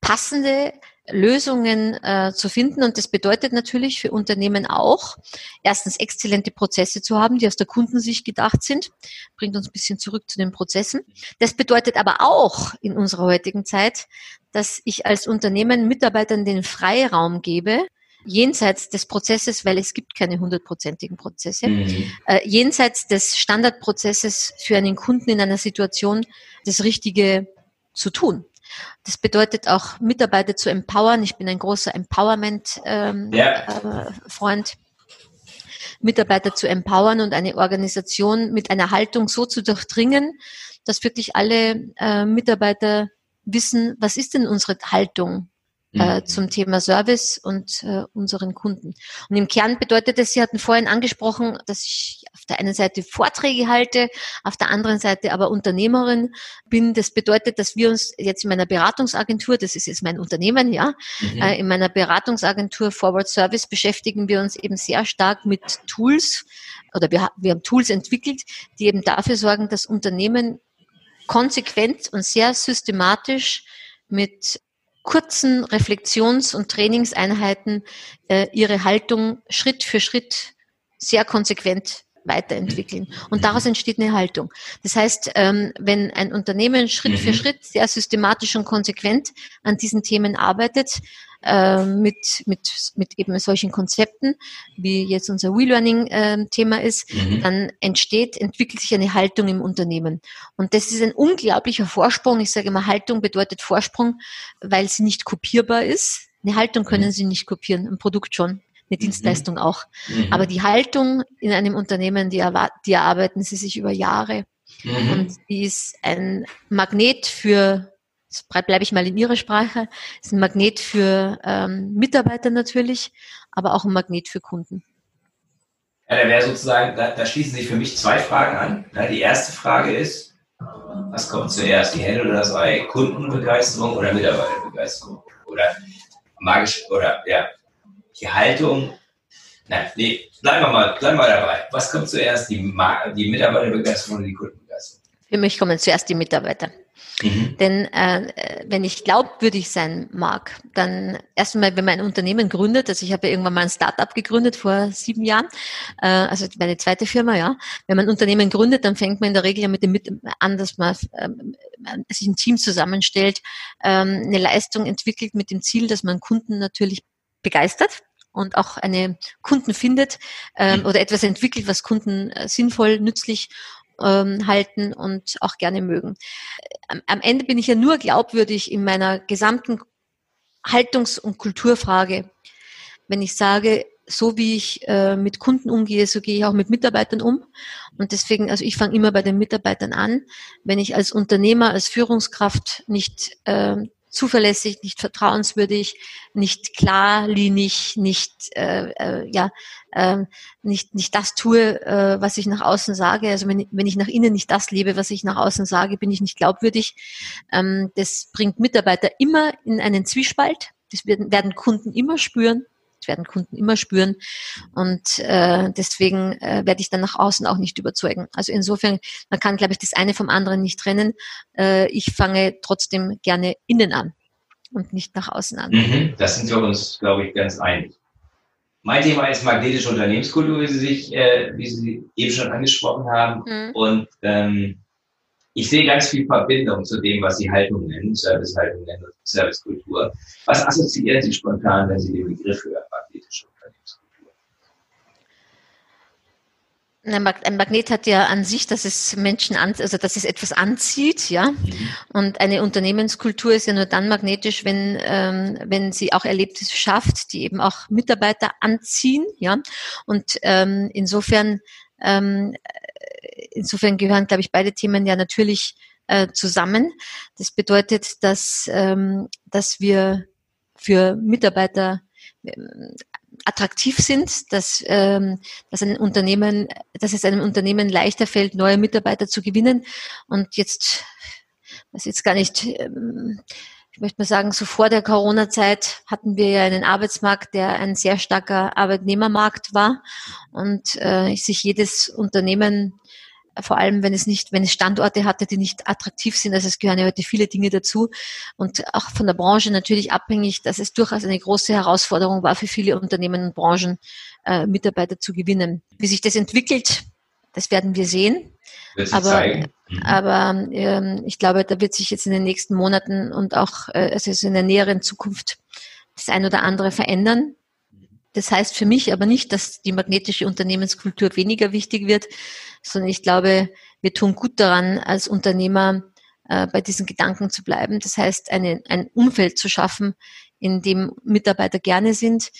passende Lösungen äh, zu finden. Und das bedeutet natürlich für Unternehmen auch, erstens exzellente Prozesse zu haben, die aus der Kundensicht gedacht sind. Bringt uns ein bisschen zurück zu den Prozessen. Das bedeutet aber auch in unserer heutigen Zeit, dass ich als Unternehmen Mitarbeitern den Freiraum gebe, jenseits des Prozesses, weil es gibt keine hundertprozentigen Prozesse, mhm. äh, jenseits des Standardprozesses für einen Kunden in einer Situation das Richtige zu tun. Das bedeutet auch, Mitarbeiter zu empowern. Ich bin ein großer Empowerment-Freund. Ähm, ja. äh, Mitarbeiter zu empowern und eine Organisation mit einer Haltung so zu durchdringen, dass wirklich alle äh, Mitarbeiter wissen, was ist denn unsere Haltung äh, mhm. zum Thema Service und äh, unseren Kunden. Und im Kern bedeutet es, Sie hatten vorhin angesprochen, dass ich auf der einen Seite Vorträge halte, auf der anderen Seite aber Unternehmerin bin. Das bedeutet, dass wir uns jetzt in meiner Beratungsagentur, das ist jetzt mein Unternehmen, ja, mhm. äh, in meiner Beratungsagentur Forward Service beschäftigen wir uns eben sehr stark mit Tools oder wir, wir haben Tools entwickelt, die eben dafür sorgen, dass Unternehmen konsequent und sehr systematisch mit kurzen Reflexions- und Trainingseinheiten äh, ihre Haltung Schritt für Schritt sehr konsequent weiterentwickeln. Und daraus entsteht eine Haltung. Das heißt, ähm, wenn ein Unternehmen Schritt für mhm. Schritt sehr systematisch und konsequent an diesen Themen arbeitet, äh, mit, mit, mit eben solchen Konzepten, wie jetzt unser WeLearning-Thema äh, ist, mhm. dann entsteht, entwickelt sich eine Haltung im Unternehmen. Und das ist ein unglaublicher Vorsprung. Ich sage immer, Haltung bedeutet Vorsprung, weil sie nicht kopierbar ist. Eine Haltung können mhm. Sie nicht kopieren, ein Produkt schon, eine mhm. Dienstleistung auch. Mhm. Aber die Haltung in einem Unternehmen, die, die erarbeiten Sie sich über Jahre. Mhm. Und die ist ein Magnet für bleibe ich mal in Ihrer Sprache, ist ein Magnet für ähm, Mitarbeiter natürlich, aber auch ein Magnet für Kunden. Ja, da wäre sozusagen, da, da, schließen sich für mich zwei Fragen an. Ja, die erste Frage ist, was kommt zuerst, die Henne oder das Ei? Kundenbegeisterung oder Mitarbeiterbegeisterung? oder magisch oder ja, die Haltung. Nein, nee, bleiben wir mal, bleiben wir dabei. Was kommt zuerst, die, die Mitarbeiterbegeisterung oder die Kundenbegeisterung? Für mich kommen zuerst die Mitarbeiter. Mhm. Denn äh, wenn ich glaubwürdig sein mag, dann erstmal, wenn man ein Unternehmen gründet, also ich habe ja irgendwann mal ein Startup gegründet vor sieben Jahren, äh, also meine zweite Firma, ja. Wenn man ein Unternehmen gründet, dann fängt man in der Regel ja mit dem mit an, dass man ähm, sich ein Team zusammenstellt, ähm, eine Leistung entwickelt mit dem Ziel, dass man Kunden natürlich begeistert und auch eine Kunden findet ähm, mhm. oder etwas entwickelt, was Kunden äh, sinnvoll, nützlich ähm, halten und auch gerne mögen. Am, am Ende bin ich ja nur glaubwürdig in meiner gesamten Haltungs- und Kulturfrage, wenn ich sage, so wie ich äh, mit Kunden umgehe, so gehe ich auch mit Mitarbeitern um. Und deswegen, also ich fange immer bei den Mitarbeitern an. Wenn ich als Unternehmer, als Führungskraft nicht äh, zuverlässig, nicht vertrauenswürdig, nicht klarlinig, nicht äh, äh, ja äh, nicht nicht das tue, äh, was ich nach außen sage. Also wenn, wenn ich nach innen nicht das lebe, was ich nach außen sage, bin ich nicht glaubwürdig. Ähm, das bringt Mitarbeiter immer in einen Zwiespalt. Das werden, werden Kunden immer spüren. Werden Kunden immer spüren. Und äh, deswegen äh, werde ich dann nach außen auch nicht überzeugen. Also insofern, man kann, glaube ich, das eine vom anderen nicht trennen. Äh, ich fange trotzdem gerne innen an und nicht nach außen an. Mhm, das sind wir uns, glaube ich, ganz einig. Mein Thema ist magnetische Unternehmenskultur, wie Sie sich, äh, wie Sie eben schon angesprochen haben. Mhm. Und ähm, ich sehe ganz viel Verbindung zu dem, was Sie Haltung nennen, Servicehaltung nennen, Servicekultur. Was assoziieren Sie spontan, wenn Sie den Begriff hören, magnetische Unternehmenskultur? Ein Magnet hat ja an sich, dass es Menschen an, also dass es etwas anzieht, ja. Mhm. Und eine Unternehmenskultur ist ja nur dann magnetisch, wenn ähm, wenn sie auch Erlebnisse schafft, die eben auch Mitarbeiter anziehen, ja. Und ähm, insofern ähm, insofern gehören, glaube ich, beide Themen ja natürlich äh, zusammen. Das bedeutet, dass, ähm, dass wir für Mitarbeiter attraktiv sind, dass, ähm, dass ein Unternehmen, dass es einem Unternehmen leichter fällt, neue Mitarbeiter zu gewinnen. Und jetzt, das jetzt gar nicht, ähm, ich möchte mal sagen, so vor der Corona-Zeit hatten wir ja einen Arbeitsmarkt, der ein sehr starker Arbeitnehmermarkt war und äh, sich jedes Unternehmen vor allem wenn es nicht, wenn es Standorte hatte, die nicht attraktiv sind. Also es gehören ja heute viele Dinge dazu und auch von der Branche natürlich abhängig, dass es durchaus eine große Herausforderung war für viele Unternehmen und Branchen, äh, Mitarbeiter zu gewinnen. Wie sich das entwickelt, das werden wir sehen. Aber, mhm. aber ähm, ich glaube, da wird sich jetzt in den nächsten Monaten und auch äh, also in der näheren Zukunft das ein oder andere verändern. Das heißt für mich aber nicht, dass die magnetische Unternehmenskultur weniger wichtig wird, sondern ich glaube, wir tun gut daran, als Unternehmer äh, bei diesen Gedanken zu bleiben. Das heißt, eine, ein Umfeld zu schaffen, in dem Mitarbeiter gerne sind.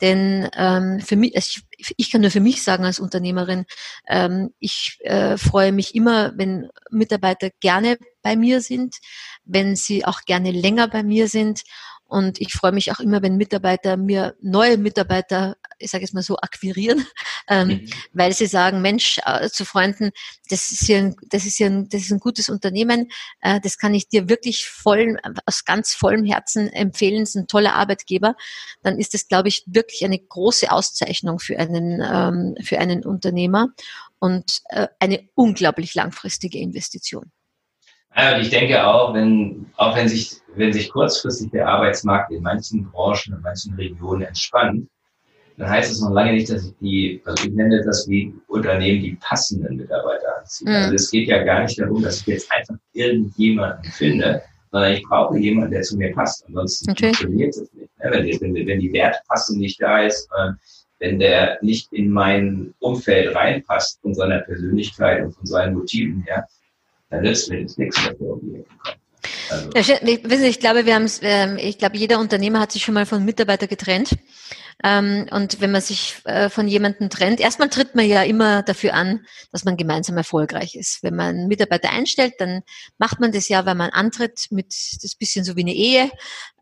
Denn ähm, für mich, also ich, ich kann nur für mich sagen als Unternehmerin, ähm, ich äh, freue mich immer, wenn Mitarbeiter gerne bei mir sind, wenn sie auch gerne länger bei mir sind und ich freue mich auch immer, wenn Mitarbeiter mir neue Mitarbeiter, ich sage es mal so, akquirieren, ähm, mhm. weil sie sagen, Mensch, äh, zu Freunden, das ist hier ein, das ist hier ein, das ist ein gutes Unternehmen, äh, das kann ich dir wirklich voll, aus ganz vollem Herzen empfehlen, es ist ein toller Arbeitgeber, dann ist das, glaube ich, wirklich eine große Auszeichnung für einen, ähm, für einen Unternehmer und äh, eine unglaublich langfristige Investition. Ja, und ich denke auch, wenn, auch wenn sich, wenn sich kurzfristig der Arbeitsmarkt in manchen Branchen, in manchen Regionen entspannt, dann heißt es noch lange nicht, dass ich die, also ich nenne das wie Unternehmen die passenden Mitarbeiter anziehe. Mhm. Also es geht ja gar nicht darum, dass ich jetzt einfach irgendjemanden finde, sondern ich brauche jemanden, der zu mir passt. Ansonsten okay. funktioniert es nicht. Wenn die, wenn, wenn die Wertpassung nicht da ist, wenn der nicht in mein Umfeld reinpasst von seiner Persönlichkeit und von seinen Motiven her, dann nützt mir das nichts, was der um die Also. Ja, ich glaube, wir haben, ähm, ich glaube, jeder Unternehmer hat sich schon mal von Mitarbeiter getrennt. Ähm, und wenn man sich äh, von jemandem trennt, erstmal tritt man ja immer dafür an, dass man gemeinsam erfolgreich ist. Wenn man einen Mitarbeiter einstellt, dann macht man das ja, weil man antritt mit, das ist bisschen so wie eine Ehe,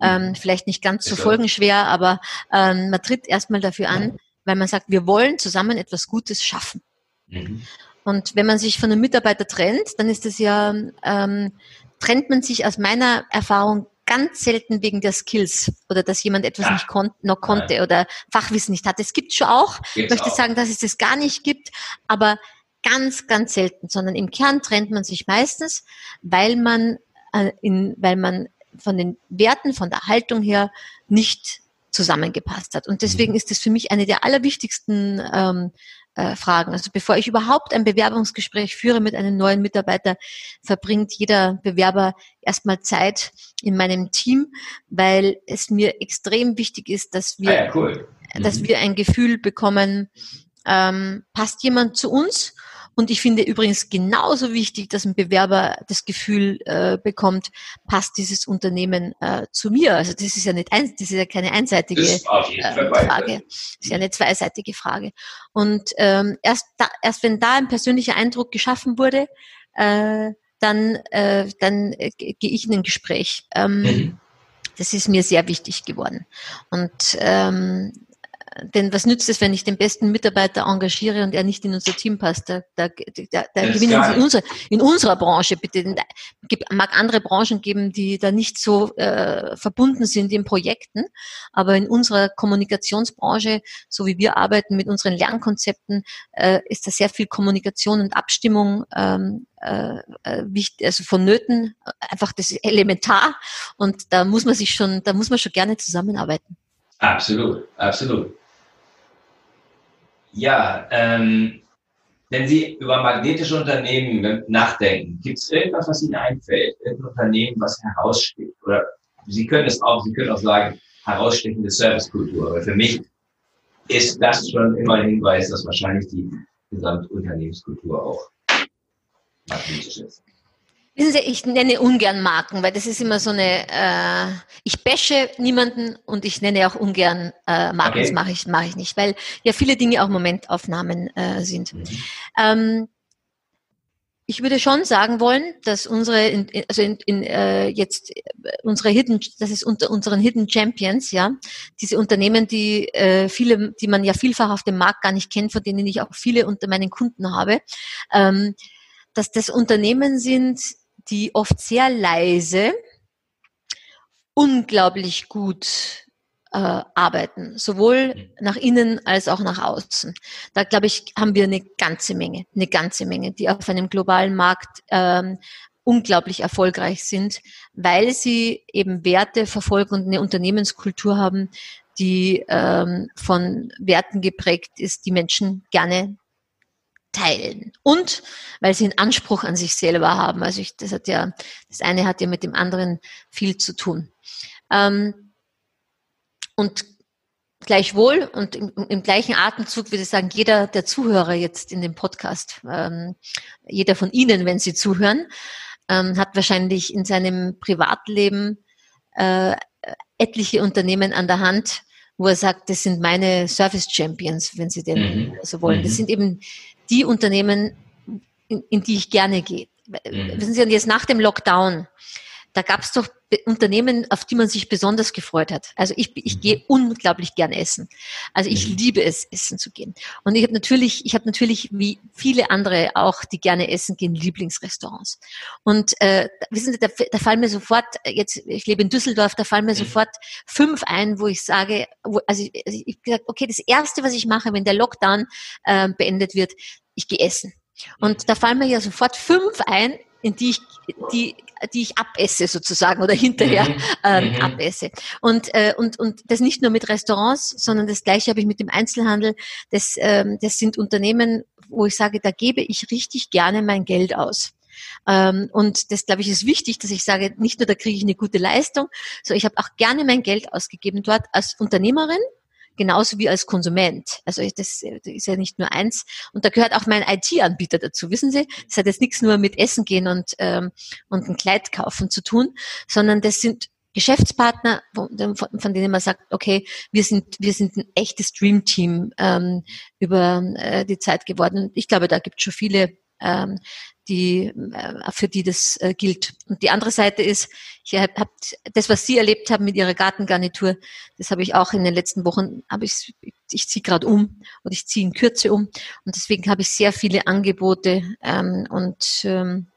ähm, vielleicht nicht ganz so folgenschwer, aber man tritt erstmal dafür an, weil man sagt, wir wollen zusammen etwas Gutes schaffen. Mhm. Und wenn man sich von einem Mitarbeiter trennt, dann ist das ja, ähm, trennt man sich aus meiner Erfahrung ganz selten wegen der Skills oder dass jemand etwas ja. nicht kon noch konnte ja. oder Fachwissen nicht hat. Es gibt schon auch. Gibt's ich möchte auch. sagen, dass es das gar nicht gibt, aber ganz, ganz selten, sondern im Kern trennt man sich meistens, weil man, äh, in, weil man von den Werten, von der Haltung her nicht zusammengepasst hat. Und deswegen mhm. ist es für mich eine der allerwichtigsten ähm, äh, Fragen. Also bevor ich überhaupt ein Bewerbungsgespräch führe mit einem neuen Mitarbeiter, verbringt jeder Bewerber erstmal Zeit in meinem Team, weil es mir extrem wichtig ist, dass wir, ah ja, cool. mhm. dass wir ein Gefühl bekommen, ähm, passt jemand zu uns und ich finde übrigens genauso wichtig, dass ein Bewerber das Gefühl äh, bekommt, passt dieses Unternehmen äh, zu mir. Also das ist ja nicht ein, das ist ja keine einseitige äh, Frage, das ist ja eine zweiseitige Frage. Und ähm, erst, da, erst wenn da ein persönlicher Eindruck geschaffen wurde, äh, dann, äh, dann äh, gehe ich in ein Gespräch. Ähm, mhm. Das ist mir sehr wichtig geworden. Und ähm, denn was nützt es, wenn ich den besten Mitarbeiter engagiere und er nicht in unser Team passt? Da, da, da, da gewinnen Sie in, unser, in unserer Branche bitte. Es mag andere Branchen geben, die da nicht so äh, verbunden sind in Projekten, aber in unserer Kommunikationsbranche, so wie wir arbeiten mit unseren Lernkonzepten, äh, ist da sehr viel Kommunikation und Abstimmung ähm, äh, äh wichtig, also vonnöten, einfach das ist elementar und da muss man sich schon, da muss man schon gerne zusammenarbeiten. Absolut, absolut. Ja, ähm, wenn Sie über magnetische Unternehmen nachdenken, gibt es irgendwas, was Ihnen einfällt? Irgendein Unternehmen, was heraussteht? Oder Sie können es auch, Sie können auch sagen, herausstechende Servicekultur. Aber für mich ist das schon immer ein Hinweis, dass wahrscheinlich die gesamte Unternehmenskultur auch magnetisch ist. Wissen Sie, ich nenne ungern Marken, weil das ist immer so eine, äh, ich bashe niemanden und ich nenne auch ungern äh, Marken, okay. das mache ich, mache ich nicht, weil ja viele Dinge auch Momentaufnahmen äh, sind. Mhm. Ähm, ich würde schon sagen wollen, dass unsere, also in, in, äh, jetzt unsere Hidden, das ist unter unseren Hidden Champions, ja, diese Unternehmen, die äh, viele, die man ja vielfach auf dem Markt gar nicht kennt, von denen ich auch viele unter meinen Kunden habe, ähm, dass das Unternehmen sind, die oft sehr leise unglaublich gut äh, arbeiten, sowohl mhm. nach innen als auch nach außen. Da glaube ich, haben wir eine ganze Menge, eine ganze Menge, die auf einem globalen Markt ähm, unglaublich erfolgreich sind, weil sie eben Werte verfolgen und eine Unternehmenskultur haben, die ähm, von Werten geprägt ist, die Menschen gerne teilen. Und weil sie einen Anspruch an sich selber haben. Also ich, das hat ja, das eine hat ja mit dem anderen viel zu tun. Ähm, und gleichwohl und im, im, gleichen Atemzug würde ich sagen, jeder der Zuhörer jetzt in dem Podcast, ähm, jeder von Ihnen, wenn Sie zuhören, ähm, hat wahrscheinlich in seinem Privatleben äh, etliche Unternehmen an der Hand, wo er sagt, das sind meine Service Champions, wenn Sie denn mhm. so wollen. Das mhm. sind eben die Unternehmen, in, in die ich gerne gehe. Mhm. Wissen Sie, und jetzt nach dem Lockdown, da gab es doch Unternehmen, auf die man sich besonders gefreut hat. Also ich, ich mhm. gehe unglaublich gern essen. Also ich mhm. liebe es, essen zu gehen. Und ich habe natürlich, ich habe natürlich wie viele andere auch, die gerne essen gehen, Lieblingsrestaurants. Und äh, wissen Sie, da, da fallen mir sofort, jetzt, ich lebe in Düsseldorf, da fallen mir mhm. sofort fünf ein, wo ich sage, wo, also ich, also ich gesagt, okay, das erste, was ich mache, wenn der Lockdown äh, beendet wird, ich gehe essen. Und da fallen mir ja sofort fünf ein, in die ich, die, die ich abesse sozusagen oder hinterher mhm. ähm, mhm. abesse. Und, äh, und, und das nicht nur mit Restaurants, sondern das gleiche habe ich mit dem Einzelhandel. Das, ähm, das sind Unternehmen, wo ich sage, da gebe ich richtig gerne mein Geld aus. Ähm, und das, glaube ich, ist wichtig, dass ich sage, nicht nur da kriege ich eine gute Leistung, sondern ich habe auch gerne mein Geld ausgegeben dort als Unternehmerin genauso wie als Konsument. Also das, ist ja nicht nur eins. Und da gehört auch mein IT-Anbieter dazu, wissen Sie? Das hat jetzt nichts nur mit Essen gehen und, ähm, und ein Kleid kaufen zu tun, sondern das sind Geschäftspartner, von, denen man sagt, okay, wir sind, wir sind ein echtes Dream-Team ähm, über äh, die Zeit geworden. Ich glaube, da gibt es schon viele ähm, die, äh, für die das äh, gilt. Und die andere Seite ist, ich habe das, was Sie erlebt haben mit Ihrer Gartengarnitur, das habe ich auch in den letzten Wochen, habe ich, ich ziehe gerade um und ich ziehe in Kürze um und deswegen habe ich sehr viele Angebote ähm, und ähm,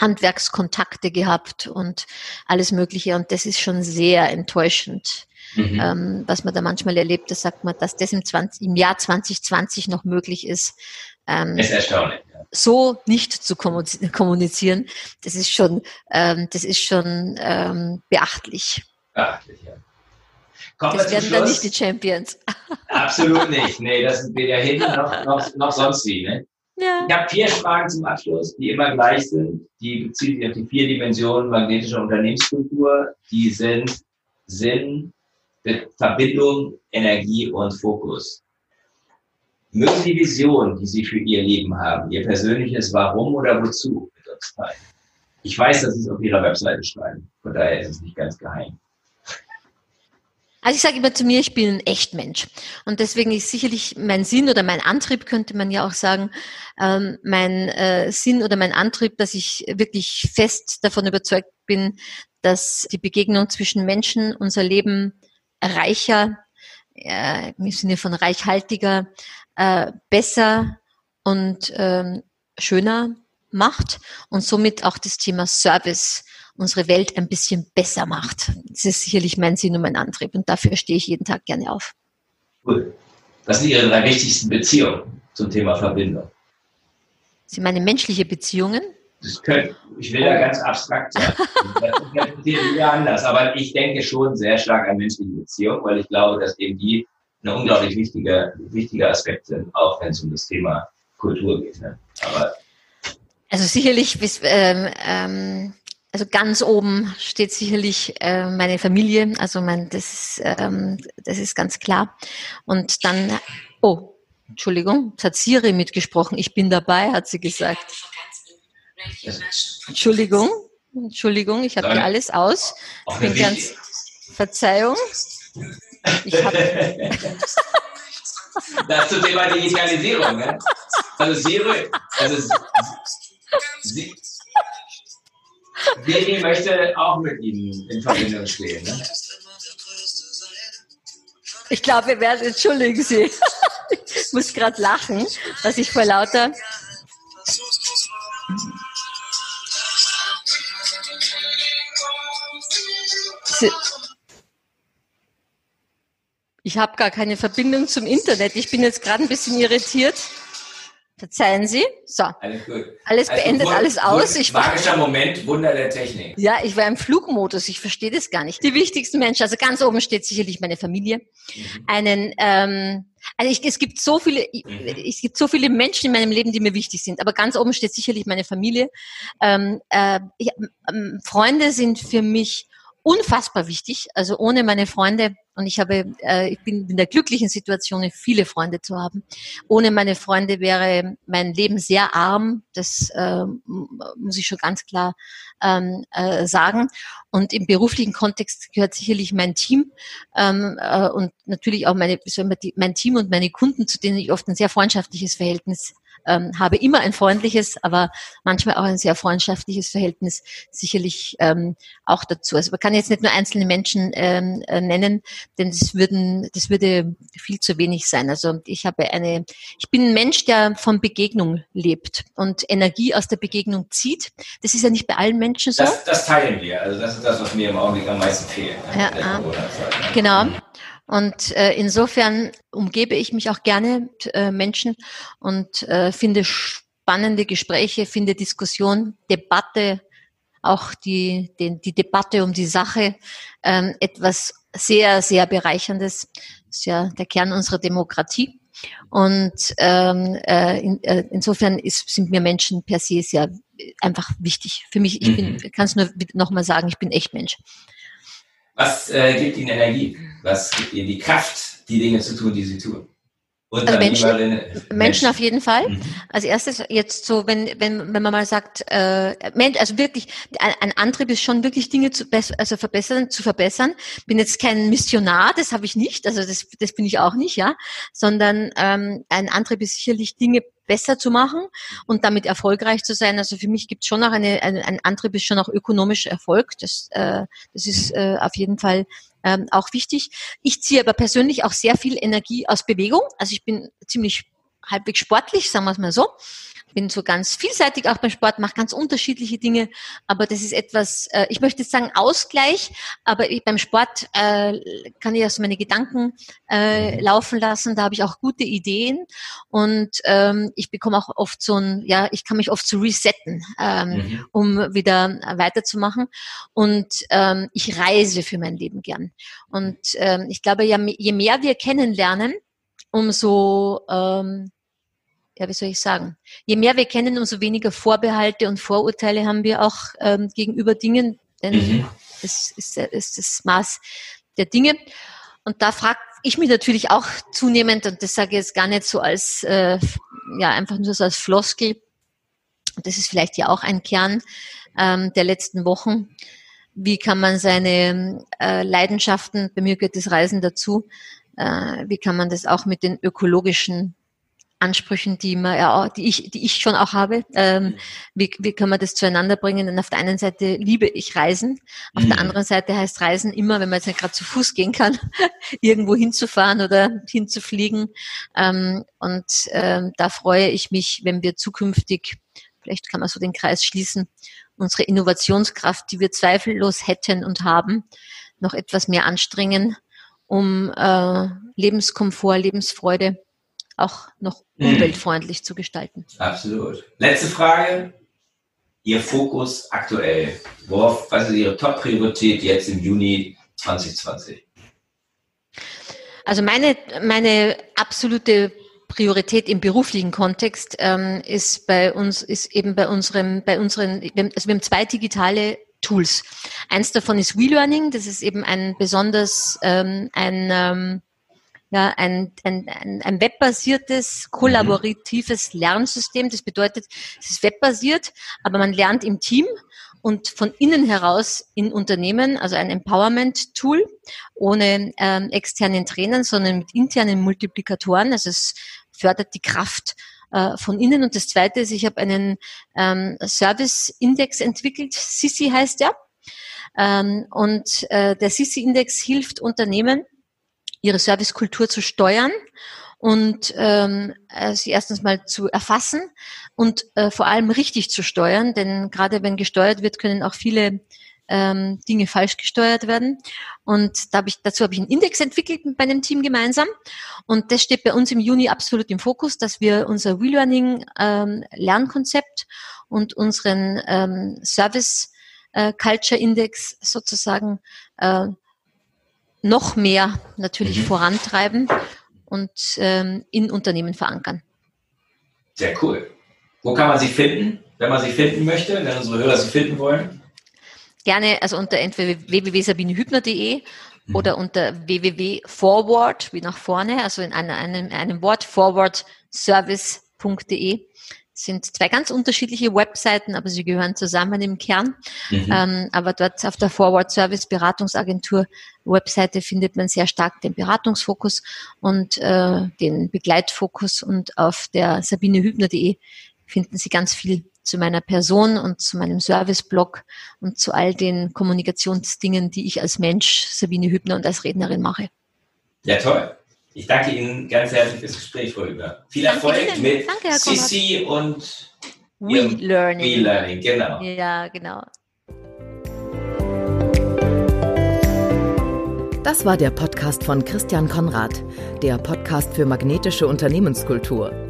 Handwerkskontakte gehabt und alles Mögliche. Und das ist schon sehr enttäuschend, mhm. ähm, was man da manchmal erlebt. Da sagt man, dass das im, 20, im Jahr 2020 noch möglich ist. Ähm, ist erstaunlich. So nicht zu kommunizieren, das ist schon, ähm, das ist schon ähm, beachtlich. Beachtlich, ja. Kommen das werden dann nicht die Champions. Absolut nicht. Nee, das sind weder hinten noch, noch, noch sonst wie. Ne? Ja. Ich habe vier Fragen zum Abschluss, die immer gleich sind. Die beziehen sich auf die vier Dimensionen magnetischer Unternehmenskultur. Die sind Sinn, Verbindung, Energie und Fokus. Mögen die Vision, die Sie für Ihr Leben haben, Ihr persönliches Warum oder Wozu mit uns teilen? Ich weiß, dass Sie es auf Ihrer Webseite schreiben. Von daher ist es nicht ganz geheim. Also ich sage immer zu mir, ich bin ein Echtmensch. Und deswegen ist sicherlich mein Sinn oder mein Antrieb, könnte man ja auch sagen, ähm, mein äh, Sinn oder mein Antrieb, dass ich wirklich fest davon überzeugt bin, dass die Begegnung zwischen Menschen unser Leben reicher, äh, im Sinne von reichhaltiger, äh, besser und ähm, schöner macht und somit auch das Thema Service unsere Welt ein bisschen besser macht. Das ist sicherlich mein Sinn und mein Antrieb und dafür stehe ich jeden Tag gerne auf. Cool. Was sind Ihre drei wichtigsten Beziehungen zum Thema Verbindung? sind meine menschliche Beziehungen? Das können, ich will da ganz abstrakt sein. das interpretiere ich anders, aber ich denke schon sehr stark an menschliche Beziehungen, weil ich glaube, dass eben die eine unglaublich wichtige, wichtige Aspekt sind, auch wenn es um das Thema Kultur geht. Ne? Aber also sicherlich bis, ähm, ähm, also ganz oben steht sicherlich äh, meine Familie, also mein, das, ist, ähm, das ist ganz klar. Und dann, oh, Entschuldigung, es hat Siri mitgesprochen, ich bin dabei, hat sie gesagt. Entschuldigung, Entschuldigung, ich habe hier alles aus. Ich bin ganz, Verzeihung. Ich habe das zum Thema Digitalisierung, ne? Also Siri, also sie, Siri möchte auch mit Ihnen in Verbindung stehen. Ne? Ich glaube, wir werden, entschuldigen Sie, ich muss gerade lachen, dass ich vor lauter ich habe gar keine Verbindung zum Internet. Ich bin jetzt gerade ein bisschen irritiert. Verzeihen Sie. So. Alles gut. Alles also beendet, also, alles aus. Ich war, magischer Moment, Wunder der Technik. Ja, ich war im Flugmodus. Ich verstehe das gar nicht. Die wichtigsten Menschen, also ganz oben steht sicherlich meine Familie. Mhm. Einen, ähm, also ich, es gibt so viele, mhm. es gibt so viele Menschen in meinem Leben, die mir wichtig sind. Aber ganz oben steht sicherlich meine Familie. Ähm, äh, ich, ähm, Freunde sind für mich unfassbar wichtig. Also ohne meine Freunde, und ich habe, äh, ich bin in der glücklichen Situation, viele Freunde zu haben. Ohne meine Freunde wäre mein Leben sehr arm. Das äh, muss ich schon ganz klar ähm, äh, sagen. Und im beruflichen Kontext gehört sicherlich mein Team ähm, äh, und natürlich auch meine, mein Team und meine Kunden, zu denen ich oft ein sehr freundschaftliches Verhältnis ähm, habe immer ein freundliches, aber manchmal auch ein sehr freundschaftliches Verhältnis sicherlich ähm, auch dazu. Also man kann jetzt nicht nur einzelne Menschen ähm, äh, nennen, denn das würden, das würde viel zu wenig sein. Also ich habe eine, ich bin ein Mensch, der von Begegnung lebt und Energie aus der Begegnung zieht. Das ist ja nicht bei allen Menschen so. Das, das teilen wir. Also das ist das, was mir im Augenblick am meisten fehlt. Ja, ah. genau. Und äh, insofern umgebe ich mich auch gerne mit äh, Menschen und äh, finde spannende Gespräche, finde Diskussion, Debatte, auch die, die, die Debatte um die Sache ähm, etwas sehr, sehr Bereicherndes. Das ist ja der Kern unserer Demokratie. Und ähm, äh, in, äh, insofern ist, sind mir Menschen per se sehr einfach wichtig. Für mich, ich bin, mhm. kann es nur nochmal sagen, ich bin echt Mensch. Was äh, gibt Ihnen Energie? Was gibt Ihnen die Kraft, die Dinge zu tun, die Sie tun? Also Menschen, Menschen, Menschen auf jeden Fall. Mhm. Als erstes jetzt so, wenn, wenn, wenn man mal sagt, äh, Mensch, also wirklich, ein, ein Antrieb ist schon wirklich Dinge zu also verbessern, zu verbessern. Bin jetzt kein Missionar, das habe ich nicht, also das, das bin ich auch nicht, ja, sondern ähm, ein Antrieb ist sicherlich Dinge besser zu machen und damit erfolgreich zu sein. Also für mich gibt es schon auch eine, eine, ein Antrieb ist schon auch ökonomischer Erfolg. Das, äh, das ist äh, auf jeden Fall ähm, auch wichtig. Ich ziehe aber persönlich auch sehr viel Energie aus Bewegung. Also ich bin ziemlich halbwegs sportlich, sagen wir es mal so. Bin so ganz vielseitig auch beim Sport, mache ganz unterschiedliche Dinge, aber das ist etwas, äh, ich möchte jetzt sagen Ausgleich, aber ich, beim Sport äh, kann ich also meine Gedanken äh, laufen lassen, da habe ich auch gute Ideen. Und ähm, ich bekomme auch oft so ein, ja, ich kann mich oft so resetten, ähm, mhm. um wieder weiterzumachen. Und ähm, ich reise für mein Leben gern. Und ähm, ich glaube, ja, je mehr wir kennenlernen, umso ähm, ja, wie soll ich sagen, je mehr wir kennen, umso weniger Vorbehalte und Vorurteile haben wir auch ähm, gegenüber Dingen, denn mhm. das ist, ist das Maß der Dinge. Und da frage ich mich natürlich auch zunehmend, und das sage ich jetzt gar nicht so als, äh, ja, einfach nur so als Floskel, das ist vielleicht ja auch ein Kern ähm, der letzten Wochen, wie kann man seine äh, Leidenschaften, bei mir gehört das Reisen dazu, äh, wie kann man das auch mit den ökologischen Ansprüchen, die man ja, die ich, die ich schon auch habe. Ähm, wie, wie kann man das zueinander bringen? Denn auf der einen Seite liebe ich Reisen, auf mhm. der anderen Seite heißt Reisen immer, wenn man jetzt nicht gerade zu Fuß gehen kann, irgendwo hinzufahren oder hinzufliegen. Ähm, und ähm, da freue ich mich, wenn wir zukünftig, vielleicht kann man so den Kreis schließen, unsere Innovationskraft, die wir zweifellos hätten und haben, noch etwas mehr anstrengen, um äh, Lebenskomfort, Lebensfreude auch noch mhm. umweltfreundlich zu gestalten. Absolut. Letzte Frage. Ihr Fokus aktuell. Worauf, was ist Ihre Top-Priorität jetzt im Juni 2020? Also meine, meine absolute Priorität im beruflichen Kontext ähm, ist bei uns, ist eben bei unserem, bei unseren, also wir haben zwei digitale Tools. Eins davon ist WeLearning, das ist eben ein besonders ähm, ein ähm, ja, ein, ein, ein, ein webbasiertes, kollaboratives Lernsystem. Das bedeutet, es ist webbasiert, aber man lernt im Team und von innen heraus in Unternehmen, also ein Empowerment-Tool, ohne ähm, externen Trainern, sondern mit internen Multiplikatoren. Also es fördert die Kraft äh, von innen. Und das Zweite ist, ich habe einen ähm, Service-Index entwickelt, SISI heißt der. Ähm, und äh, der SISI-Index hilft Unternehmen, ihre Servicekultur zu steuern und ähm, äh, sie erstens mal zu erfassen und äh, vor allem richtig zu steuern, denn gerade wenn gesteuert wird, können auch viele ähm, Dinge falsch gesteuert werden. Und da hab ich, dazu habe ich einen Index entwickelt mit meinem Team gemeinsam. Und das steht bei uns im Juni absolut im Fokus, dass wir unser Relearning ähm, Lernkonzept und unseren ähm, Service äh, Culture Index sozusagen äh, noch mehr natürlich mhm. vorantreiben und ähm, in Unternehmen verankern. Sehr cool. Wo kann man sie finden, wenn man sie finden möchte, wenn unsere Hörer sie finden wollen? Gerne, also unter entweder www.sabinehübner.de mhm. oder unter www.forward, wie nach vorne, also in einem, einem, einem Wort, forwardservice.de sind zwei ganz unterschiedliche Webseiten, aber sie gehören zusammen im Kern. Mhm. Ähm, aber dort auf der Forward Service Beratungsagentur Webseite findet man sehr stark den Beratungsfokus und äh, den Begleitfokus und auf der sabinehübner.de finden Sie ganz viel zu meiner Person und zu meinem Serviceblog und zu all den Kommunikationsdingen, die ich als Mensch, Sabine Hübner und als Rednerin mache. Ja, toll. Ich danke Ihnen ganz herzlich fürs Gespräch, Frau Hübner. Viel Erfolg danke mit danke, Sissi und We-Learning. We-Learning, genau. Ja, genau. Das war der Podcast von Christian Konrad, der Podcast für magnetische Unternehmenskultur.